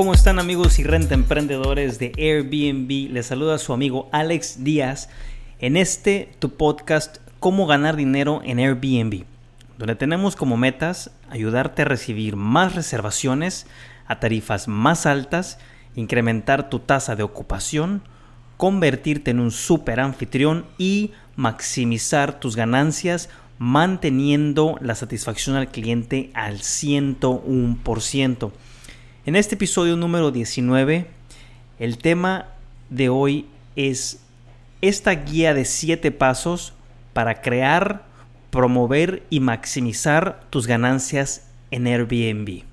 ¿Cómo están amigos y renta emprendedores de Airbnb? Les saluda su amigo Alex Díaz en este tu podcast Cómo ganar dinero en Airbnb, donde tenemos como metas ayudarte a recibir más reservaciones a tarifas más altas, incrementar tu tasa de ocupación, convertirte en un super anfitrión y maximizar tus ganancias manteniendo la satisfacción al cliente al 101%. En este episodio número 19, el tema de hoy es esta guía de 7 pasos para crear, promover y maximizar tus ganancias en Airbnb.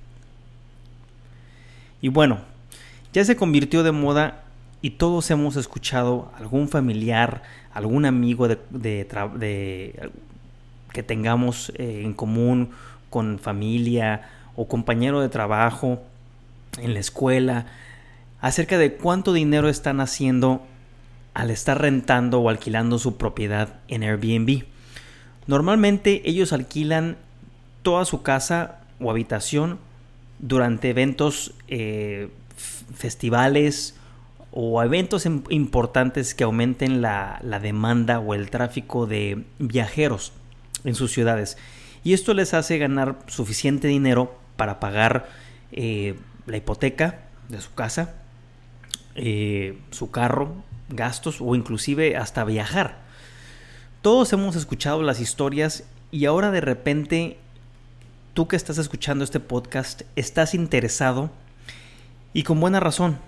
Y bueno, ya se convirtió de moda y todos hemos escuchado algún familiar, algún amigo de, que tengamos eh, en común con familia o compañero de trabajo en la escuela, acerca de cuánto dinero están haciendo al estar rentando o alquilando su propiedad en Airbnb. Normalmente ellos alquilan toda su casa o habitación durante eventos, eh, festivales o eventos importantes que aumenten la, la demanda o el tráfico de viajeros en sus ciudades. Y esto les hace ganar suficiente dinero para pagar eh, la hipoteca de su casa, eh, su carro, gastos o inclusive hasta viajar. Todos hemos escuchado las historias y ahora de repente tú que estás escuchando este podcast estás interesado y con buena razón.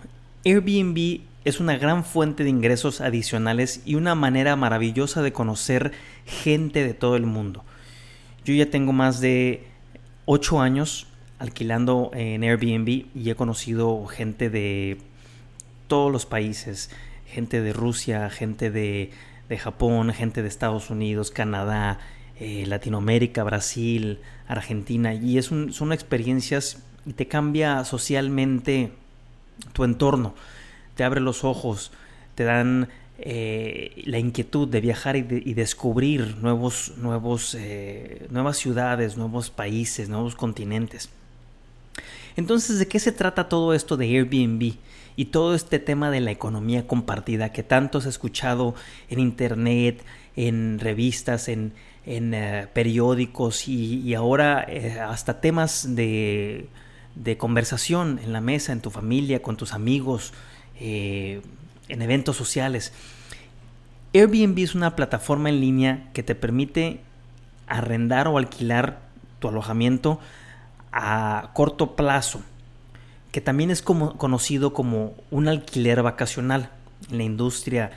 Airbnb es una gran fuente de ingresos adicionales y una manera maravillosa de conocer gente de todo el mundo. Yo ya tengo más de 8 años alquilando en Airbnb y he conocido gente de todos los países, gente de Rusia, gente de, Japón, gente de Estados Unidos, Canadá, eh, Latinoamérica, Brasil, Argentina, y es son experiencias y te cambia socialmente tu entorno, te abre los ojos, te dan eh, la inquietud de viajar y, descubrir nuevos, nuevos, eh, nuevas ciudades, nuevos países, nuevos continentes. Entonces, ¿de qué se trata todo esto de Airbnb? Y todo este tema de la economía compartida que tanto has escuchado en internet, en revistas, en, eh, periódicos y, ahora eh, hasta temas de, conversación en la mesa, en tu familia, con tus amigos, eh, en eventos sociales. Airbnb es una plataforma en línea que te permite arrendar o alquilar tu alojamiento a corto plazo, que también es como, conocido como un alquiler vacacional. En la industria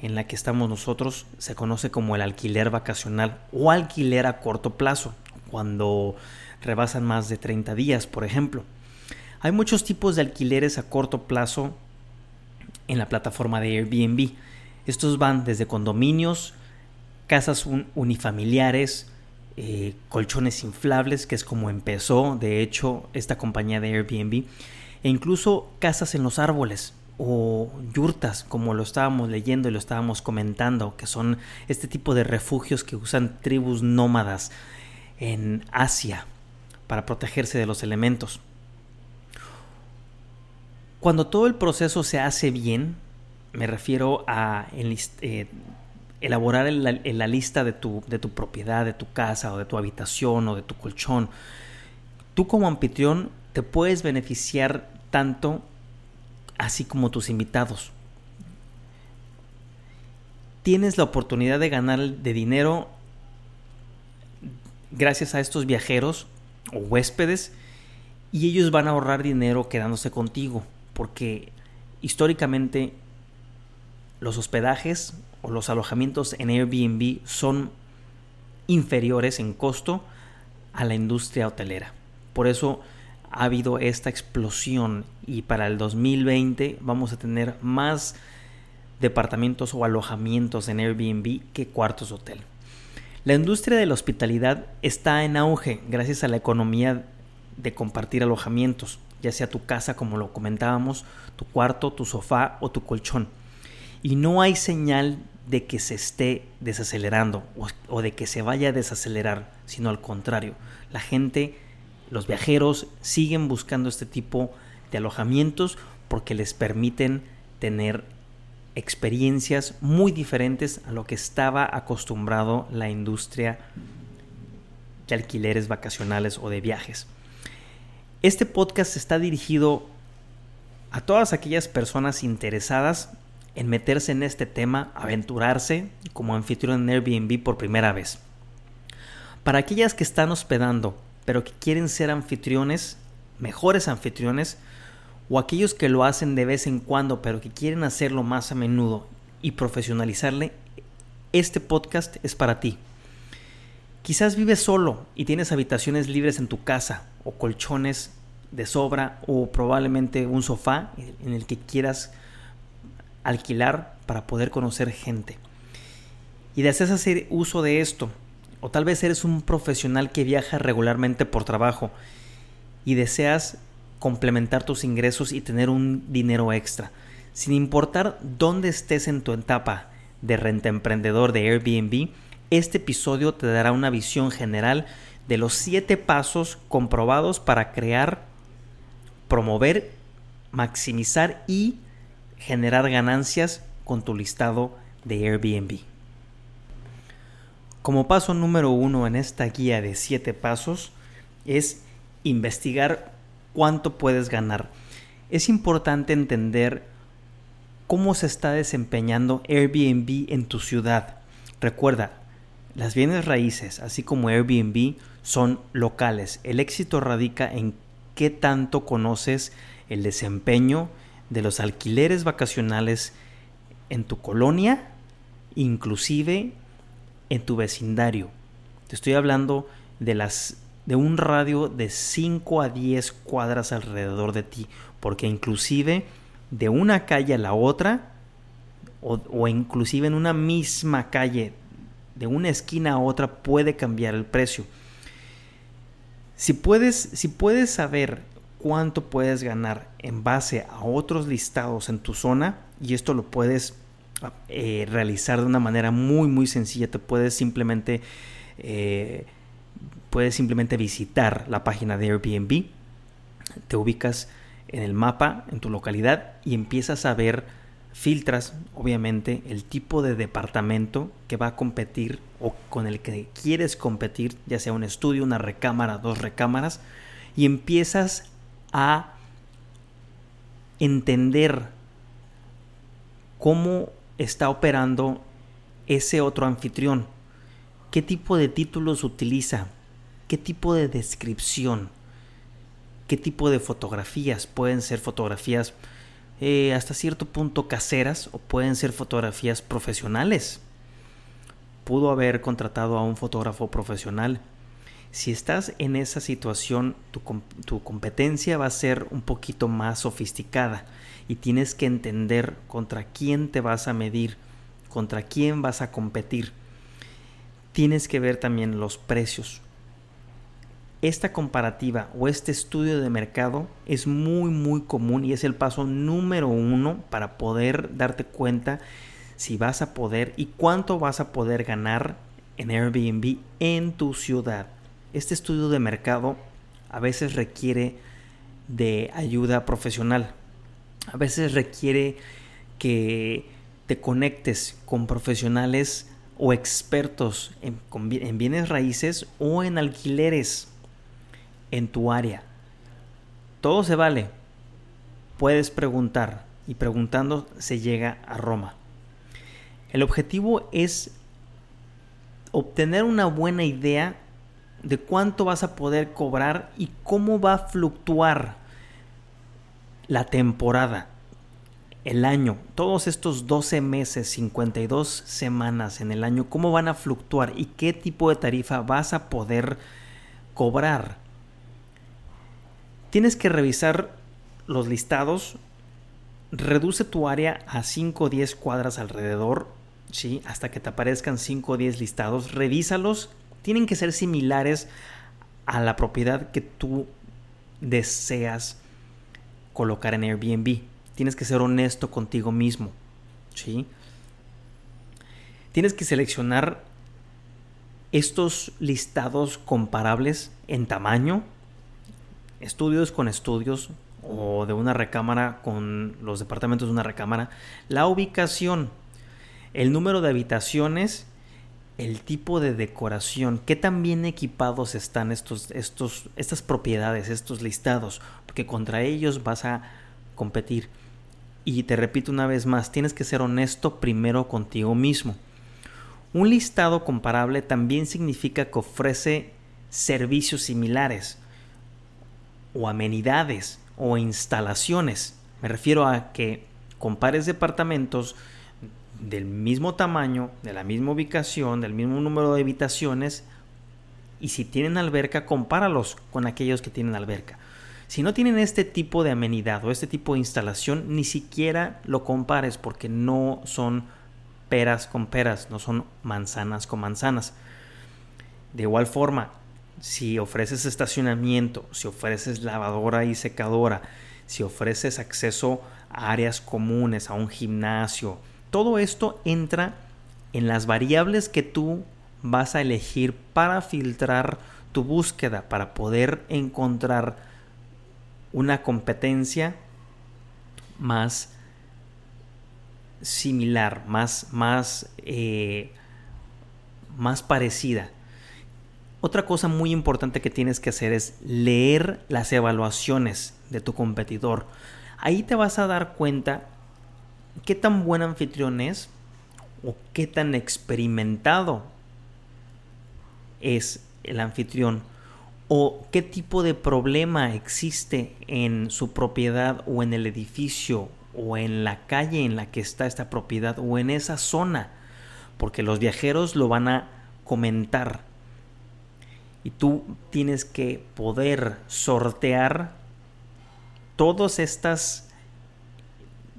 en la que estamos nosotros se conoce como el alquiler vacacional o alquiler a corto plazo, cuando rebasan más de 30 días, por ejemplo. Hay muchos tipos de alquileres a corto plazo en la plataforma de Airbnb. Estos van desde condominios, casas unifamiliares, eh, colchones inflables, que es como empezó, de hecho, esta compañía de Airbnb, e incluso casas en los árboles o yurtas, como lo estábamos leyendo y lo estábamos comentando, que son este tipo de refugios que usan tribus nómadas en Asia para protegerse de los elementos. Cuando todo el proceso se hace bien, me refiero a eh, elaborar en la, lista de tu, de tu propiedad, de tu casa o de tu habitación o de tu colchón, tú como anfitrión te puedes beneficiar tanto así como tus invitados. Tienes la oportunidad de ganar de dinero gracias a estos viajeros o huéspedes y ellos van a ahorrar dinero quedándose contigo porque históricamente los hospedajes o los alojamientos en Airbnb son inferiores en costo a la industria hotelera. Por eso ha habido esta explosión y para el 2020 vamos a tener más departamentos o alojamientos en Airbnb que cuartos hotel. La industria de la hospitalidad está en auge gracias a la economía de compartir alojamientos, ya sea tu casa como lo comentábamos, tu cuarto, tu sofá o tu colchón y no hay señal de que se esté desacelerando o, de que se vaya a desacelerar, sino al contrario, la gente, los viajeros siguen buscando este tipo de alojamientos porque les permiten tener experiencias muy diferentes a lo que estaba acostumbrado la industria de alquileres vacacionales o de viajes. Este podcast está dirigido a todas aquellas personas interesadas en meterse en este tema, aventurarse como anfitrión en Airbnb por primera vez. Para aquellas que están hospedando, pero que quieren ser anfitriones, mejores anfitriones, o aquellos que lo hacen de vez en cuando, pero que quieren hacerlo más a menudo y profesionalizarle, este podcast es para ti. Quizás vives solo y tienes habitaciones libres en tu casa o colchones de sobra o probablemente un sofá en el que quieras alquilar para poder conocer gente. Y deseas hacer uso de esto. O tal vez eres un profesional que viaja regularmente por trabajo y deseas complementar tus ingresos y tener un dinero extra. Sin importar dónde estés en tu etapa de renta emprendedor de Airbnb, este episodio te dará una visión general de los 7 pasos comprobados para crear, promover, maximizar y generar ganancias con tu listado de Airbnb. Como paso número uno en esta guía de 7 pasos es investigar cuánto puedes ganar. Es importante entender cómo se está desempeñando Airbnb en tu ciudad. Recuerda, las bienes raíces, así como Airbnb, son locales. El éxito radica en qué tanto conoces el desempeño de los alquileres vacacionales en tu colonia, inclusive en tu vecindario. Te estoy hablando de las de un radio de 5 a 10 cuadras alrededor de ti, porque inclusive de una calle a la otra o, o inclusive en una misma calle de una esquina a otra puede cambiar el precio. Si puedes, si puedes saber cuánto puedes ganar en base a otros listados en tu zona, y esto lo puedes eh, realizar de una manera muy muy sencilla, te puedes simplemente eh, puedes simplemente visitar la página de Airbnb, te ubicas en el mapa, en tu localidad y empiezas a ver filtras, obviamente, el tipo de departamento que va a competir o con el que quieres competir, ya sea un estudio, una recámara, dos recámaras, y empiezas a entender cómo está operando ese otro anfitrión, qué tipo de títulos utiliza, qué tipo de descripción, qué tipo de fotografías, pueden ser fotografías eh, hasta cierto punto caseras o pueden ser fotografías profesionales. Pudo haber contratado a un fotógrafo profesional. Si estás en esa situación, tu, competencia va a ser un poquito más sofisticada y tienes que entender contra quién te vas a medir, contra quién vas a competir. Tienes que ver también los precios. Esta comparativa o este estudio de mercado es muy muy común y es el paso número uno para poder darte cuenta si vas a poder y cuánto vas a poder ganar en Airbnb en tu ciudad. Este estudio de mercado a veces requiere de ayuda profesional. A veces requiere que te conectes con profesionales o expertos en, en bienes raíces o en alquileres en tu área. Todo se vale. Puedes preguntar y preguntando se llega a Roma. El objetivo es obtener una buena idea de cuánto vas a poder cobrar y cómo va a fluctuar la temporada, el año, todos estos 12 meses, 52 semanas en el año, cómo van a fluctuar y qué tipo de tarifa vas a poder cobrar. Tienes que revisar los listados. Reduce tu área a 5 o 10 cuadras alrededor, ¿sí? hasta que te aparezcan 5 o 10 listados. Revísalos. Tienen que ser similares a la propiedad que tú deseas colocar en Airbnb. Tienes que ser honesto contigo mismo. ¿sí? Tienes que seleccionar estos listados comparables en tamaño, estudios con estudios o de una recámara con los departamentos de una recámara, la ubicación, el número de habitaciones, el tipo de decoración, qué tan bien equipados están estos, estos, estas propiedades, estos listados, porque contra ellos vas a competir. Y te repito una vez más, tienes que ser honesto primero contigo mismo. Un listado comparable también significa que ofrece servicios similares o amenidades o instalaciones. Me refiero a que compares departamentos del mismo tamaño, de la misma ubicación, del mismo número de habitaciones y si tienen alberca, compáralos con aquellos que tienen alberca. Si no tienen este tipo de amenidad o este tipo de instalación, ni siquiera lo compares porque no son peras con peras, no son manzanas con manzanas. De igual forma, si ofreces estacionamiento, si ofreces lavadora y secadora, si ofreces acceso a áreas comunes, a un gimnasio, todo esto entra en las variables que tú vas a elegir para filtrar tu búsqueda, para poder encontrar una competencia más similar, más, más, eh, más parecida. Otra cosa muy importante que tienes que hacer es leer las evaluaciones de tu competidor. Ahí te vas a dar cuenta qué tan buen anfitrión es o qué tan experimentado es el anfitrión o qué tipo de problema existe en su propiedad o en el edificio o en la calle en la que está esta propiedad o en esa zona porque los viajeros lo van a comentar. Y tú tienes que poder sortear todas estas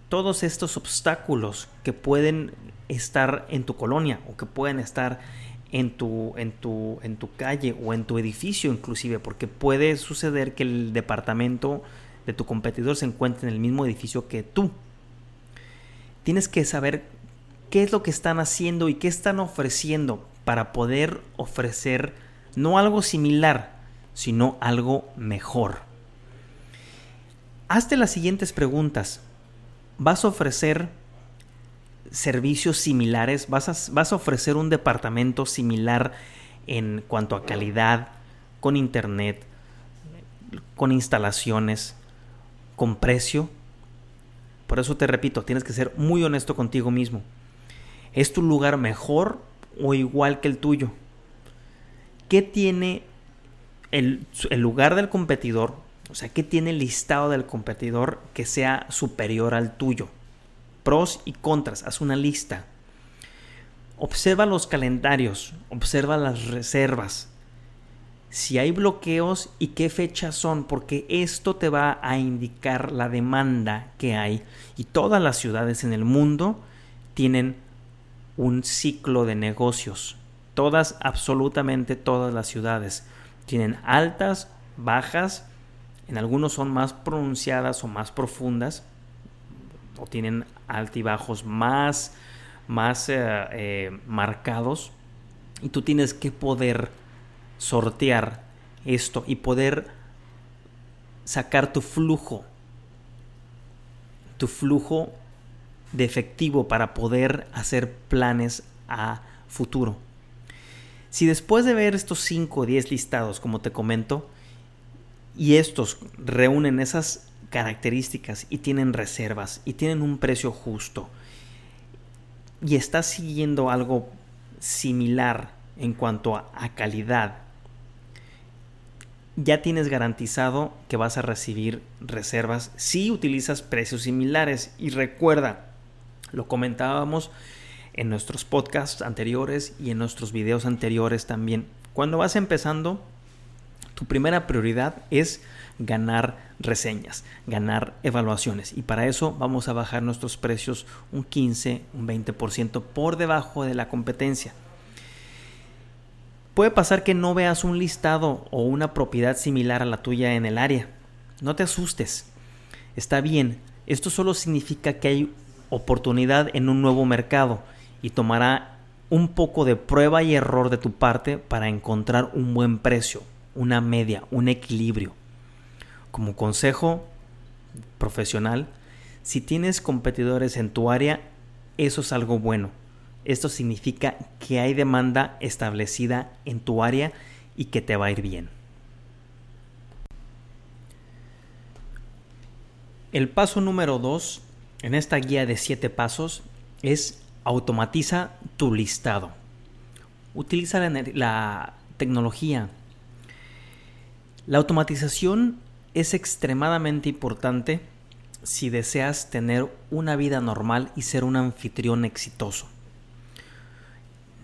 todos estos obstáculos que pueden estar en tu colonia o que pueden estar en tu, en tu, en tu calle o en tu edificio inclusive, porque puede suceder que el departamento de tu competidor se encuentre en el mismo edificio que tú. Tienes que saber qué es lo que están haciendo y qué están ofreciendo para poder ofrecer no algo similar, sino algo mejor. Hazte las siguientes preguntas. ¿Vas a ofrecer servicios similares? ¿Vas a, ¿Vas a, ofrecer un departamento similar en cuanto a calidad, con internet, con instalaciones, con precio? Por eso te repito, tienes que ser muy honesto contigo mismo. ¿Es tu lugar mejor o igual que el tuyo? ¿qué tiene el, lugar del competidor? O sea, ¿qué tiene el listado del competidor que sea superior al tuyo? Pros y contras, haz una lista. Observa los calendarios, observa las reservas, si hay bloqueos y qué fechas son, porque esto te va a indicar la demanda que hay. Y todas las ciudades en el mundo tienen un ciclo de negocios. Todas, absolutamente todas las ciudades tienen altas, bajas, en algunos son más pronunciadas o más profundas, o tienen altibajos más, más eh, eh, marcados, y tú tienes que poder sortear esto y poder sacar tu flujo, tu flujo de efectivo para poder hacer planes a futuro. Si después de ver estos 5 o 10 listados, como te comento, y estos reúnen esas características y tienen reservas y tienen un precio justo, y estás siguiendo algo similar en cuanto a, a calidad, ya tienes garantizado que vas a recibir reservas si utilizas precios similares. Y recuerda, lo comentábamos en nuestros podcasts anteriores y en nuestros videos anteriores también. Cuando vas empezando, tu primera prioridad es ganar reseñas, ganar evaluaciones. Y para eso vamos a bajar nuestros precios un 15, un 20% por debajo de la competencia. Puede pasar que no veas un listado o una propiedad similar a la tuya en el área. No te asustes. Está bien. Esto solo significa que hay oportunidad en un nuevo mercado y tomará un poco de prueba y error de tu parte para encontrar un buen precio, una media, un equilibrio. Como consejo, profesional. Si tienes competidores en tu área, eso es algo bueno. Esto significa que hay demanda establecida en tu área y que te va a ir bien. El paso número 2 en esta guía de 7 pasos es automatiza tu listado. Utiliza la, la tecnología. La automatización es extremadamente importante si deseas tener una vida normal y ser un anfitrión exitoso.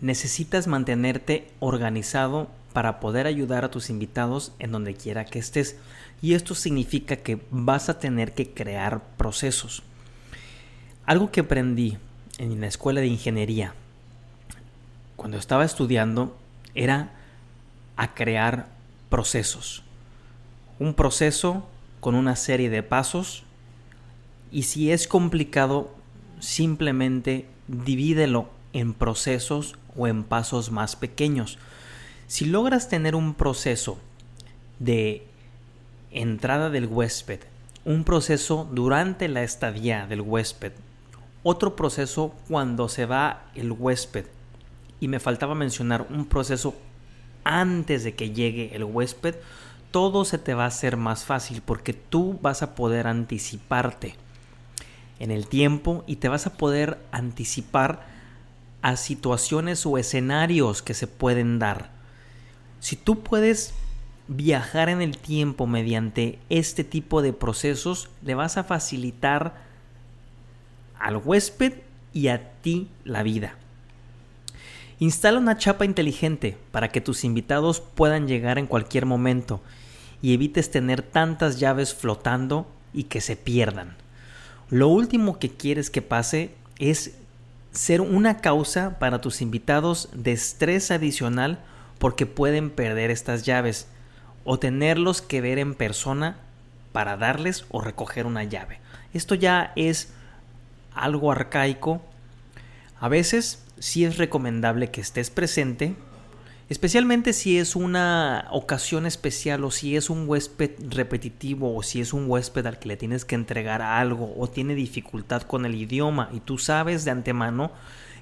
Necesitas mantenerte organizado para poder ayudar a tus invitados en donde quiera que estés. Y esto significa que vas a tener que crear procesos. Algo que aprendí en la escuela de ingeniería cuando estaba estudiando era a crear procesos. Un proceso con una serie de pasos y si es complicado simplemente divídelo en procesos o en pasos más pequeños. Si logras tener un proceso de entrada del huésped, un proceso durante la estadía del huésped, otro proceso cuando se va el huésped, y me faltaba mencionar un proceso antes de que llegue el huésped, todo se te va a hacer más fácil porque tú vas a poder anticiparte en el tiempo y te vas a poder anticipar a situaciones o escenarios que se pueden dar. Si tú puedes viajar en el tiempo mediante este tipo de procesos, le vas a facilitar al huésped y a ti la vida. Instala una chapa inteligente para que tus invitados puedan llegar en cualquier momento y evites tener tantas llaves flotando y que se pierdan. Lo último que quieres que pase es ser una causa para tus invitados de estrés adicional porque pueden perder estas llaves o tenerlos que ver en persona para darles o recoger una llave. Esto ya es algo arcaico. A veces sí es recomendable que estés presente Especialmente si es una ocasión especial o si es un huésped repetitivo o si es un huésped al que le tienes que entregar algo o tiene dificultad con el idioma y tú sabes de antemano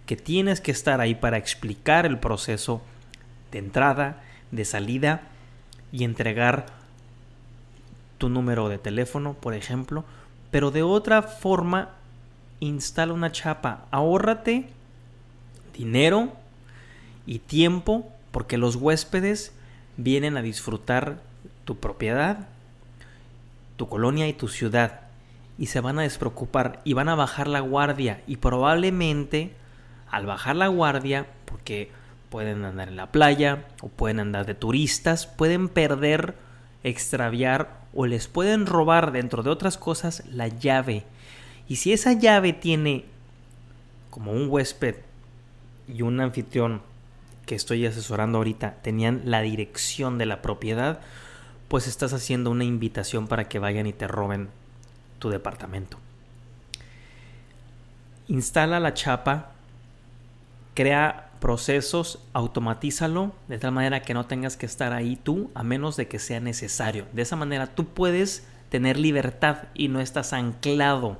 que tienes que estar ahí para explicar el proceso de entrada, de salida y entregar tu número de teléfono, por ejemplo, pero de otra forma instala una chapa, ahórrate dinero y tiempo porque los huéspedes vienen a disfrutar tu propiedad, tu colonia y tu ciudad y se van a despreocupar y van a bajar la guardia y probablemente al bajar la guardia porque pueden andar en la playa o pueden andar de turistas, pueden perder, extraviar o les pueden robar dentro de otras cosas la llave. Y si esa llave tiene como un huésped y un anfitrión que estoy asesorando ahorita tenían la dirección de la propiedad, pues estás haciendo una invitación para que vayan y te roben tu departamento. Instala la chapa, crea procesos, automatízalo de tal manera que no tengas que estar ahí tú a menos de que sea necesario. De esa manera tú puedes tener libertad y no estás anclado.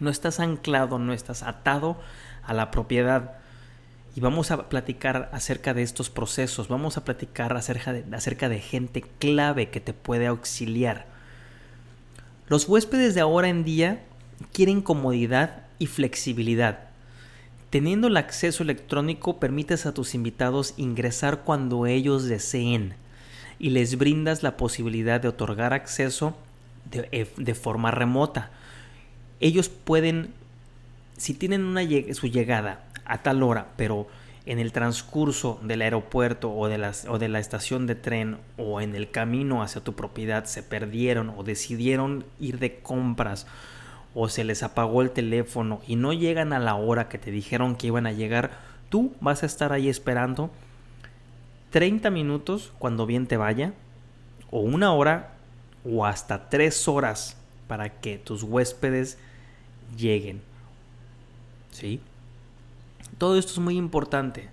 No estás anclado, no estás atado a la propiedad y vamos a platicar acerca de estos procesos, vamos a platicar acerca de, acerca de gente clave que te puede auxiliar. Los huéspedes de ahora en día quieren comodidad y flexibilidad. Teniendo el acceso electrónico permites a tus invitados ingresar cuando ellos deseen y les brindas la posibilidad de otorgar acceso de, eh, de forma remota. Ellos pueden, si tienen una, su llegada a tal hora, pero en el transcurso del aeropuerto o de, las, o de la estación de tren o en el camino hacia tu propiedad se perdieron o decidieron ir de compras o se les apagó el teléfono y no llegan a la hora que te dijeron que iban a llegar, tú vas a estar ahí esperando 30 minutos cuando bien te vaya o una hora o hasta tres horas para que tus huéspedes lleguen. ¿Sí? Todo esto es muy importante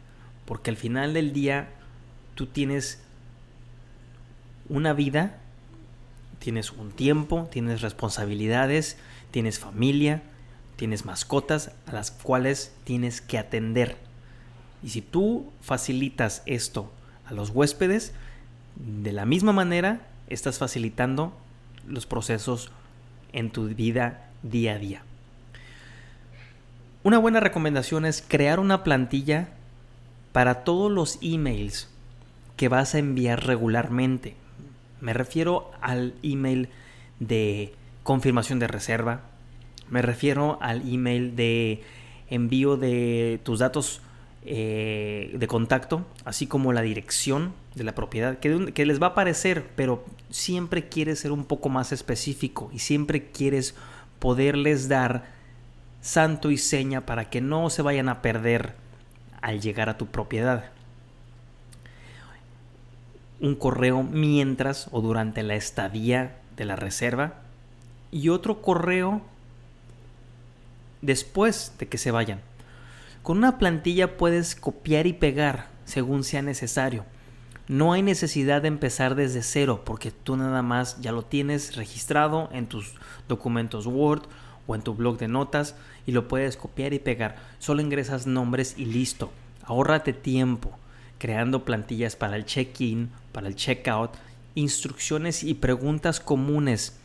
porque al final del día tú tienes una vida Tienes un tiempo, tienes responsabilidades, tienes familia, tienes mascotas a las cuales tienes que atender. Y si tú facilitas esto a los huéspedes, de la misma manera estás facilitando los procesos en tu vida día a día. Una buena recomendación es crear una plantilla para todos los emails que vas a enviar regularmente. Me refiero al email de confirmación de reserva. Me refiero al email de envío de tus datos eh, de contacto, así como la dirección de la propiedad, que, que, les va a aparecer, pero siempre quieres ser un poco más específico y siempre quieres poderles dar santo y seña para que no se vayan a perder al llegar a tu propiedad. Un correo mientras o durante la estadía de la reserva y otro correo después de que se vayan. Con una plantilla puedes copiar y pegar según sea necesario. No hay necesidad de empezar desde cero porque tú nada más ya lo tienes registrado en tus documentos Word o en tu blog de notas y lo puedes copiar y pegar. Solo ingresas nombres y listo. Ahórrate tiempo creando plantillas para el check-in, para el check-out, instrucciones y preguntas comunes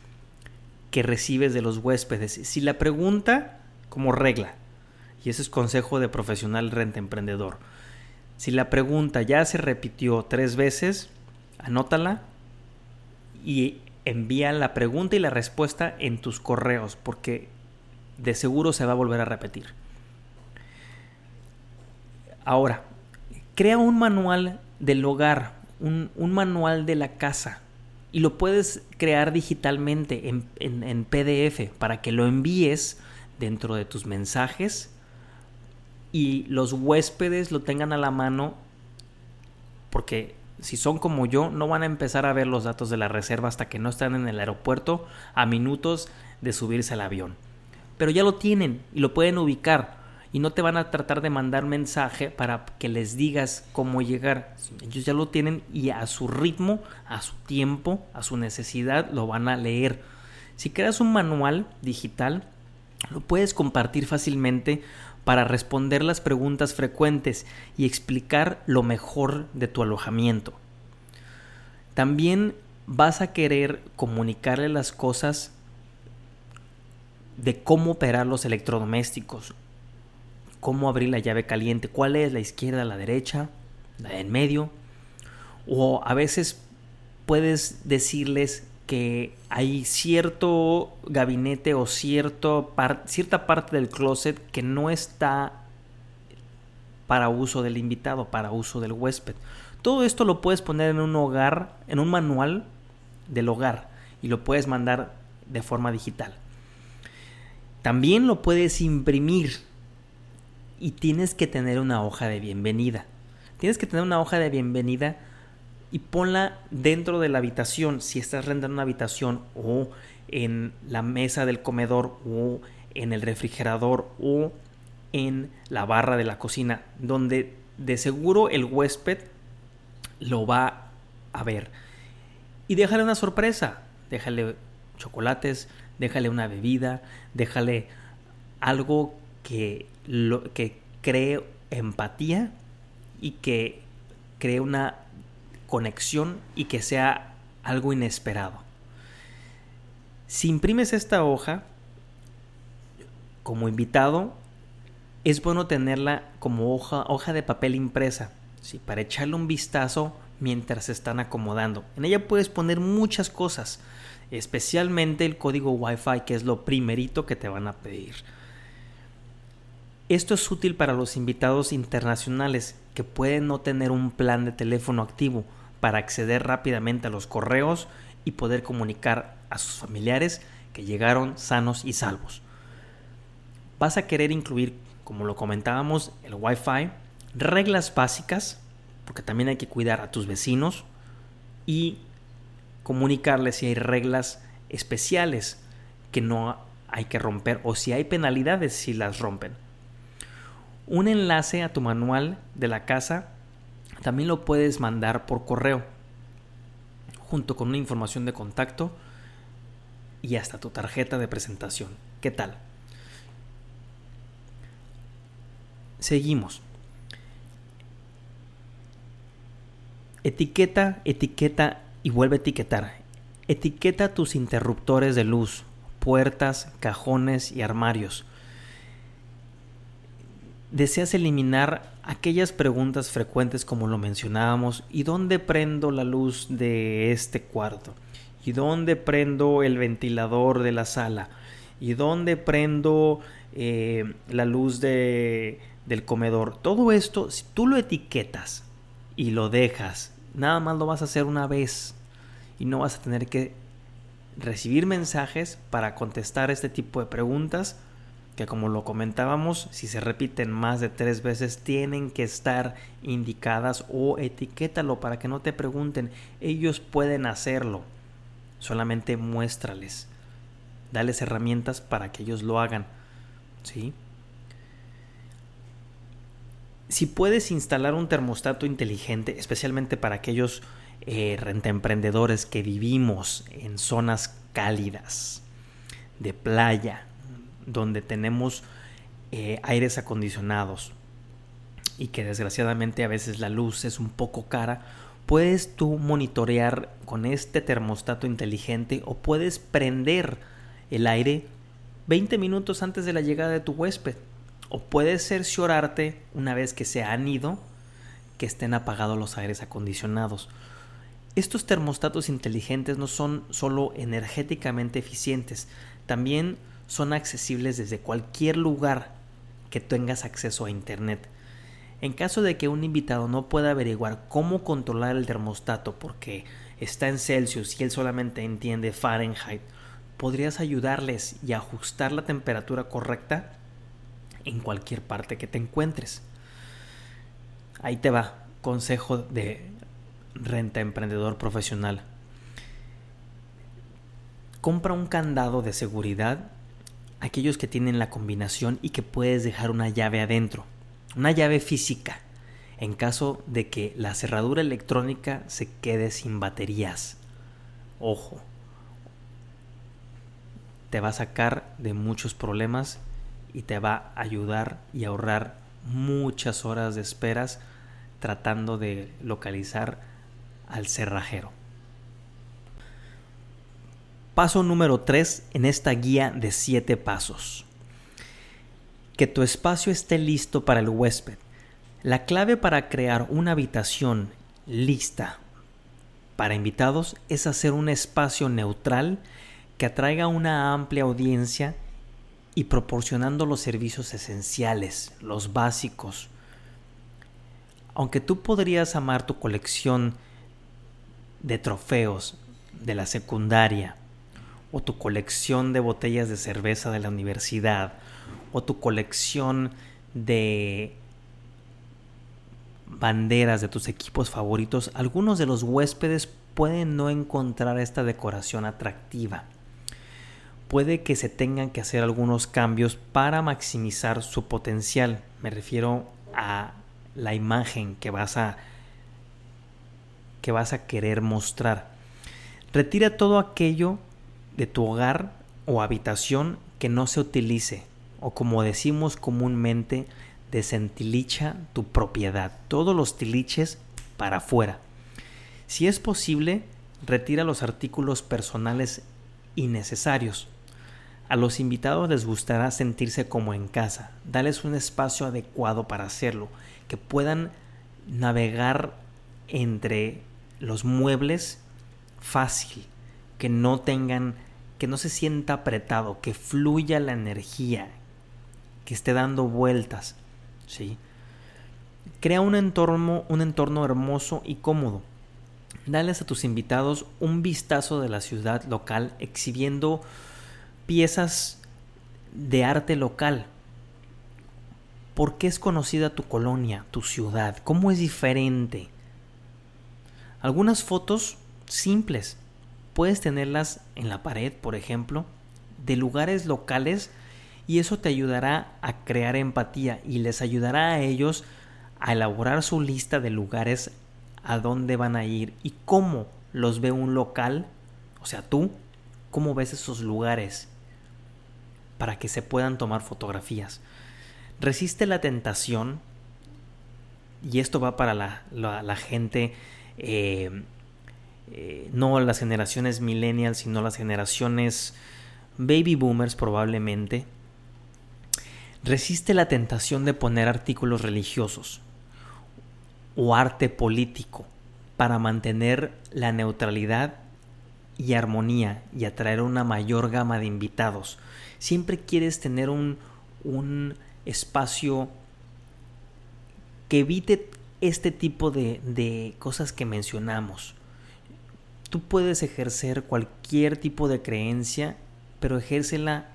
que recibes de los huéspedes. Si la pregunta como regla y ese es consejo de profesional renta emprendedor. Si la pregunta ya se repitió tres veces, anótala y envía la pregunta y la respuesta en tus correos, porque de seguro se va a volver a repetir. Ahora, crea un manual del hogar, un, manual de la casa, y lo puedes crear digitalmente en, en PDF para que lo envíes dentro de tus mensajes y los huéspedes lo tengan a la mano porque si son como yo, no van a empezar a ver los datos de la reserva hasta que no están en el aeropuerto a minutos de subirse al avión. Pero ya lo tienen y lo pueden ubicar y no te van a tratar de mandar mensaje para que les digas cómo llegar. Ellos ya lo tienen y a su ritmo, a su tiempo, a su necesidad lo van a leer. Si creas un manual digital, lo puedes compartir fácilmente para responder las preguntas frecuentes y explicar lo mejor de tu alojamiento. También vas a querer comunicarle las cosas de cómo operar los electrodomésticos, cómo abrir la llave caliente, cuál es la izquierda, la derecha, la en medio, o a veces puedes decirles que hay cierto gabinete o cierto cierta parte del closet que no está para uso del invitado, para uso del huésped. Todo esto lo puedes poner en un hogar, en un manual del hogar y lo puedes mandar de forma digital. También lo puedes imprimir y tienes que tener una hoja de bienvenida. Tienes que tener una hoja de bienvenida y ponla dentro de la habitación, si estás rentando una habitación o en la mesa del comedor o en el refrigerador o en la barra de la cocina, donde de seguro el huésped lo va a ver. Y déjale una sorpresa, déjale chocolates, déjale una bebida, déjale algo que, lo, que cree empatía y que cree una conexión y que sea algo inesperado. Si imprimes esta hoja como invitado, es bueno tenerla como hoja, hoja de papel impresa, ¿sí? para echarle un vistazo mientras se están acomodando. En ella puedes poner muchas cosas, especialmente el código Wi-Fi, que es lo primerito que te van a pedir. Esto es útil para los invitados internacionales que pueden no tener un plan de teléfono activo para acceder rápidamente a los correos y poder comunicar a sus familiares que llegaron sanos y salvos. Vas a querer incluir, como lo comentábamos, el Wi-Fi, reglas básicas, porque también hay que cuidar a tus vecinos y comunicarles si hay reglas especiales que no hay que romper o si hay penalidades si las rompen un enlace a tu manual de la casa también lo puedes mandar por correo, junto con una información de contacto y hasta tu tarjeta de presentación. ¿Qué tal? Seguimos. Etiqueta, etiqueta y vuelve a etiquetar. Etiqueta tus interruptores de luz, puertas, cajones y armarios. Deseas eliminar aquellas preguntas frecuentes como lo mencionábamos, ¿y dónde prendo la luz de este cuarto? ¿Y dónde prendo el ventilador de la sala? ¿Y dónde prendo eh, la luz de, del comedor? Todo esto, si tú lo etiquetas y lo dejas, nada más lo vas a hacer una vez y no vas a tener que recibir mensajes para contestar este tipo de preguntas que como lo comentábamos, si se repiten más de tres veces, tienen que estar indicadas o etiquétalo para que no te pregunten. Ellos pueden hacerlo. Solamente muéstrales. Dales herramientas para que ellos lo hagan. ¿Sí? Si puedes instalar un termostato inteligente, especialmente para aquellos eh, rentemprendedores que vivimos en zonas cálidas, de playa, donde tenemos eh, aires acondicionados y que desgraciadamente a veces la luz es un poco cara, puedes tú monitorear con este termostato inteligente o puedes prender el aire 20 minutos antes de la llegada de tu huésped o puedes cerciorarte una vez que se han ido que estén apagados los aires acondicionados. Estos termostatos inteligentes no son solo energéticamente eficientes, también son accesibles desde cualquier lugar que tengas acceso a Internet. En caso de que un invitado no pueda averiguar cómo controlar el termostato porque está en Celsius y él solamente entiende Fahrenheit, podrías ayudarles y ajustar la temperatura correcta en cualquier parte que te encuentres. Ahí te va, consejo de renta emprendedor profesional. Compra un candado de seguridad aquellos que tienen la combinación y que puedes dejar una llave adentro, una llave física, en caso de que la cerradura electrónica se quede sin baterías. Ojo, te va a sacar de muchos problemas y te va a ayudar y ahorrar muchas horas de esperas tratando de localizar al cerrajero. Paso número 3 en esta guía de 7 pasos. Que tu espacio esté listo para el huésped. La clave para crear una habitación lista para invitados es hacer un espacio neutral que atraiga una amplia audiencia y proporcionando los servicios esenciales, los básicos. Aunque tú podrías amar tu colección de trofeos de la secundaria, o tu colección de botellas de cerveza de la universidad, o tu colección de banderas de tus equipos favoritos, algunos de los huéspedes pueden no encontrar esta decoración atractiva. Puede que se tengan que hacer algunos cambios para maximizar su potencial. Me refiero a la imagen que vas a que vas a querer mostrar. Retira todo aquello de tu hogar o habitación que no se utilice o como decimos comúnmente desentilicha tu propiedad. Todos los tiliches para afuera. Si es posible, retira los artículos personales innecesarios. A los invitados les gustará sentirse como en casa. Dales un espacio adecuado para hacerlo, que puedan navegar entre los muebles fácil, que no tengan que no se sienta apretado, que fluya la energía, que esté dando vueltas, ¿sí? Crea un entorno, un entorno hermoso y cómodo. Dales a tus invitados un vistazo de la ciudad local exhibiendo piezas de arte local. ¿Por qué es conocida tu colonia, tu ciudad? ¿Cómo es diferente? Algunas fotos simples, puedes tenerlas en la pared, por ejemplo, de lugares locales y eso te ayudará a crear empatía y les ayudará a ellos a elaborar su lista de lugares a dónde van a ir y cómo los ve un local, o sea, tú, cómo ves esos lugares para que se puedan tomar fotografías. Resiste la tentación, y esto va para la, gente, eh, eh, no las generaciones millennials, sino las generaciones baby boomers probablemente, resiste la tentación de poner artículos religiosos o arte político para mantener la neutralidad y armonía y atraer una mayor gama de invitados. Siempre quieres tener un, un espacio que evite este tipo de, de cosas que mencionamos. Tú puedes ejercer cualquier tipo de creencia, pero ejércela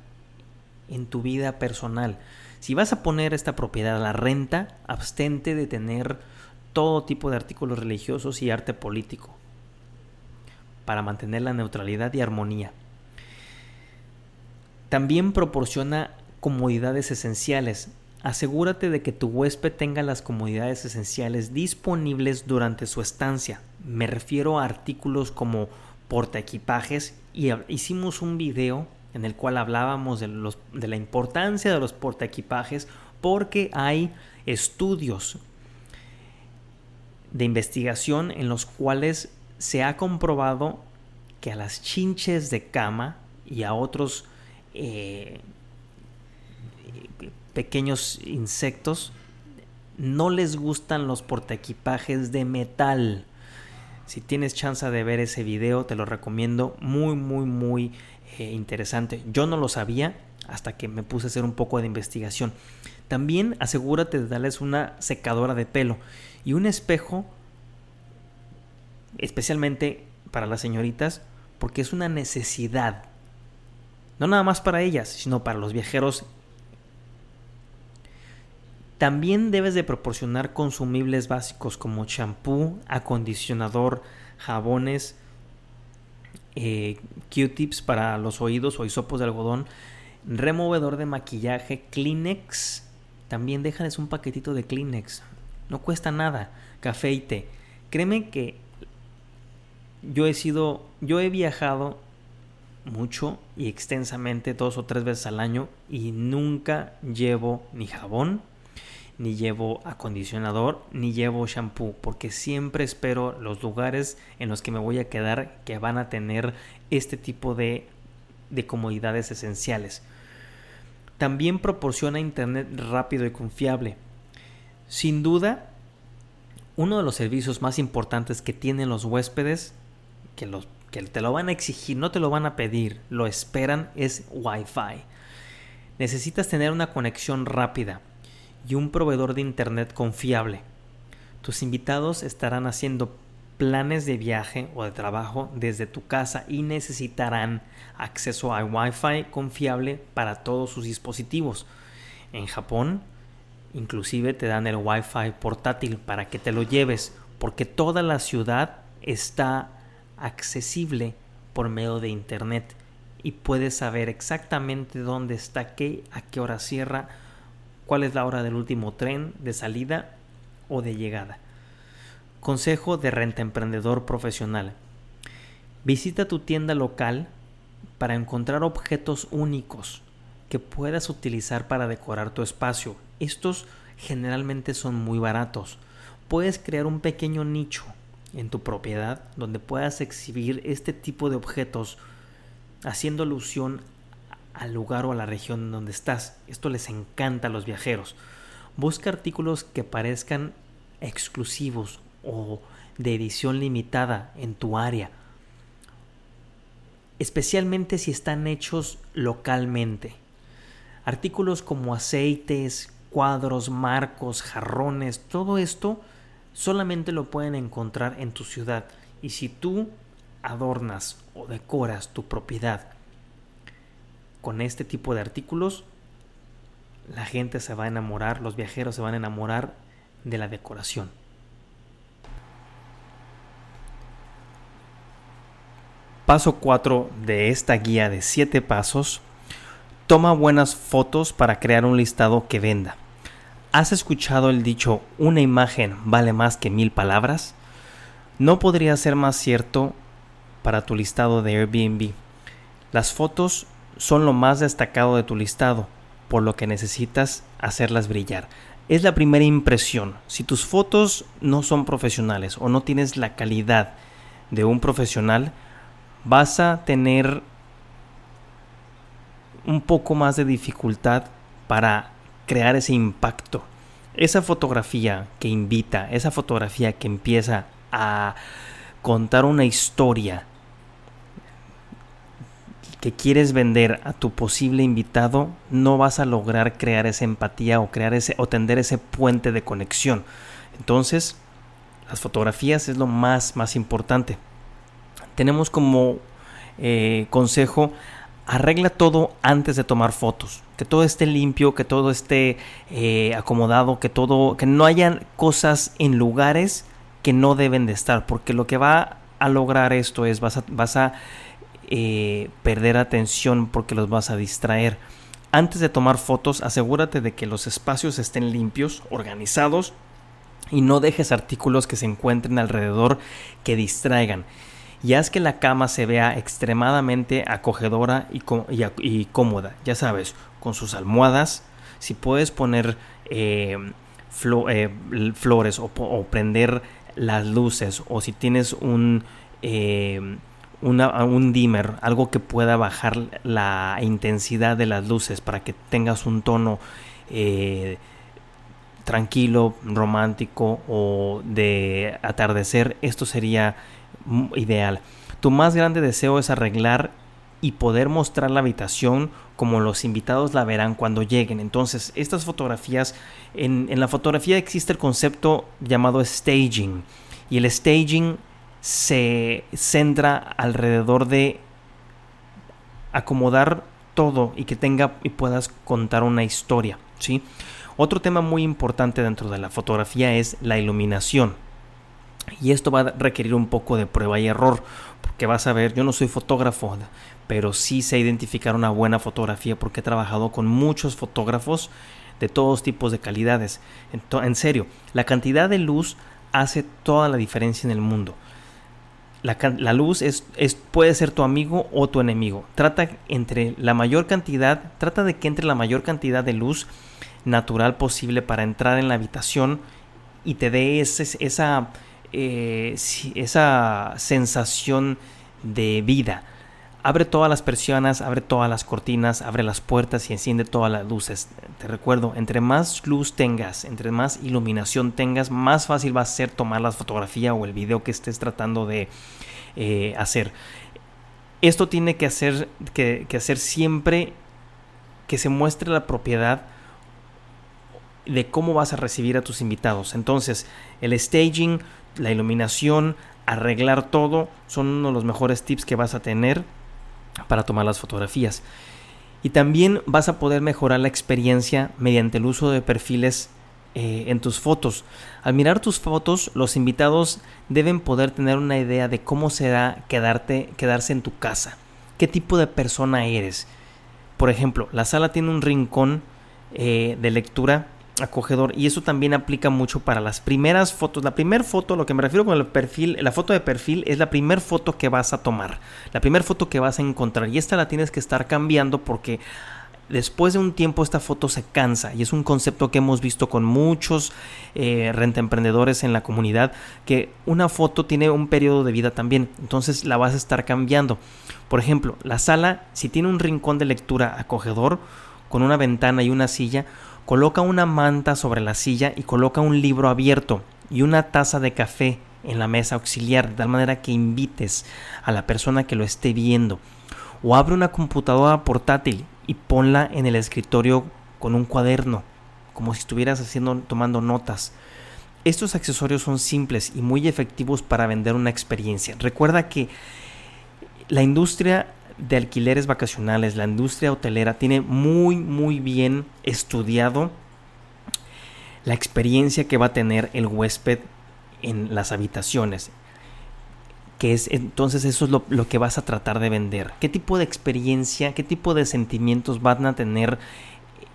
en tu vida personal. Si vas a poner esta propiedad a la renta, abstente de tener todo tipo de artículos religiosos y arte político para mantener la neutralidad y armonía. También proporciona comodidades esenciales. Asegúrate de que tu huésped tenga las comodidades esenciales disponibles durante su estancia. Me refiero a artículos como portaequipajes y hicimos un video en el cual hablábamos de, los, de la importancia de los portaequipajes porque hay estudios de investigación en los cuales se ha comprobado que a las chinches de cama y a otros eh, pequeños insectos no les gustan los portaequipajes de metal. Si tienes chance de ver ese video, te lo recomiendo. Muy, muy, muy eh, interesante. Yo no lo sabía hasta que me puse a hacer un poco de investigación. También asegúrate de darles una secadora de pelo y un espejo, especialmente para las señoritas, porque es una necesidad. No nada más para ellas, sino para los viajeros. También debes de proporcionar consumibles básicos como champú, acondicionador, jabones, eh, Q-tips para los oídos o hisopos de algodón, removedor de maquillaje, Kleenex. También déjales un paquetito de Kleenex. No cuesta nada. Café y té. Créeme que yo he sido, yo he viajado mucho y extensamente dos o tres veces al año y nunca llevo ni jabón, ni llevo acondicionador, ni llevo shampoo, porque siempre espero los lugares en los que me voy a quedar que van a tener este tipo de, de comodidades esenciales. También proporciona internet rápido y confiable. Sin duda, uno de los servicios más importantes que tienen los huéspedes, que, los, que te lo van a exigir, no te lo van a pedir, lo esperan, es Wi-Fi. Necesitas tener una conexión rápida y un proveedor de Internet confiable. Tus invitados estarán haciendo planes de viaje o de trabajo desde tu casa y necesitarán acceso a Wi-Fi confiable para todos sus dispositivos. En Japón, inclusive te dan el Wi-Fi portátil para que te lo lleves, porque toda la ciudad está accesible por medio de Internet y puedes saber exactamente dónde está qué, a qué hora cierra cuál es la hora del último tren de salida o de llegada. Consejo de renta emprendedor profesional. Visita tu tienda local para encontrar objetos únicos que puedas utilizar para decorar tu espacio. Estos generalmente son muy baratos. Puedes crear un pequeño nicho en tu propiedad donde puedas exhibir este tipo de objetos haciendo alusión al lugar o a la región donde estás. Esto les encanta a los viajeros. Busca artículos que parezcan exclusivos o de edición limitada en tu área, especialmente si están hechos localmente. Artículos como aceites, cuadros, marcos, jarrones, todo esto solamente lo pueden encontrar en tu ciudad. Y si tú adornas o decoras tu propiedad con este tipo de artículos, la gente se va a enamorar, los viajeros se van a enamorar de la decoración. Paso 4 de esta guía de 7 pasos. Toma buenas fotos para crear un listado que venda. ¿Has escuchado el dicho una imagen vale más que mil palabras? No podría ser más cierto para tu listado de Airbnb. Las fotos son lo más destacado de tu listado, por lo que necesitas hacerlas brillar. Es la primera impresión. Si tus fotos no son profesionales o no tienes la calidad de un profesional, vas a tener un poco más de dificultad para crear ese impacto. Esa fotografía que invita, esa fotografía que empieza a contar una historia que quieres vender a tu posible invitado, no vas a lograr crear esa empatía o crear ese o tender ese puente de conexión. Entonces, las fotografías es lo más más importante. Tenemos como eh, consejo arregla todo antes de tomar fotos, que todo esté limpio, que todo esté eh, acomodado, que todo, que no hayan cosas en lugares que no deben de estar, porque lo que va a lograr esto es vas a, vas a eh, perder atención porque los vas a distraer. Antes de tomar fotos, asegúrate de que los espacios estén limpios, organizados y no dejes artículos que se encuentren alrededor que distraigan y haz que la cama se vea extremadamente acogedora y, cómoda, ya sabes, con sus almohadas, si puedes poner eh, eh, flores o, prender las luces o si tienes un, eh, un dimmer, algo que pueda bajar la intensidad de las luces para que tengas un tono tranquilo, romántico o de atardecer, esto sería ideal. Tu más grande deseo es arreglar y poder mostrar la habitación como los invitados la verán cuando lleguen. Entonces, estas fotografías, en, la fotografía existe el concepto llamado staging. Y el staging se centra alrededor de acomodar todo y que tenga y puedas contar una historia, ¿sí? Otro tema muy importante dentro de la fotografía es la iluminación. Y esto va a requerir un poco de prueba y error, porque vas a ver, yo no soy fotógrafo, pero sí sé identificar una buena fotografía porque he trabajado con muchos fotógrafos de todos tipos de calidades. En, serio, la cantidad de luz hace toda la diferencia en el mundo. La, luz es, es, puede ser tu amigo o tu enemigo. Trata entre la mayor cantidad, trata de que entre la mayor cantidad de luz natural posible para entrar en la habitación y te dé esa eh, esa sensación de vida. Abre todas las persianas, abre todas las cortinas, abre las puertas y enciende todas las luces. Te recuerdo, entre más luz tengas, entre más iluminación tengas, más fácil va a ser tomar la fotografía o el video que estés tratando de eh, hacer. Esto tiene que hacer, que, que hacer siempre que se muestre la propiedad de cómo vas a recibir a tus invitados. Entonces, el staging la iluminación, arreglar todo, son uno de los mejores tips que vas a tener para tomar las fotografías. Y también vas a poder mejorar la experiencia mediante el uso de perfiles eh, en tus fotos. Al mirar tus fotos, los invitados deben poder tener una idea de cómo será quedarte, quedarse en tu casa. ¿Qué tipo de persona eres? Por ejemplo, la sala tiene un rincón eh, de lectura acogedor y eso también aplica mucho para las primeras fotos. La primera foto, lo que me refiero con el perfil, la foto de perfil es la primera foto que vas a tomar, la primera foto que vas a encontrar y esta la tienes que estar cambiando porque después de un tiempo esta foto se cansa y es un concepto que hemos visto con muchos eh, renta emprendedores en la comunidad que una foto tiene un periodo de vida también entonces la vas a estar cambiando por ejemplo la sala si tiene un rincón de lectura acogedor con una ventana y una silla Coloca una manta sobre la silla y coloca un libro abierto y una taza de café en la mesa auxiliar, de tal manera que invites a la persona que lo esté viendo. O abre una computadora portátil y ponla en el escritorio con un cuaderno, como si estuvieras haciendo, tomando notas. Estos accesorios son simples y muy efectivos para vender una experiencia. Recuerda que la industria de alquileres vacacionales, la industria hotelera, tiene muy, muy bien estudiado la experiencia que va a tener el huésped en las habitaciones. Que es, entonces eso es lo, lo que vas a tratar de vender. ¿Qué tipo de experiencia, qué tipo de sentimientos van a tener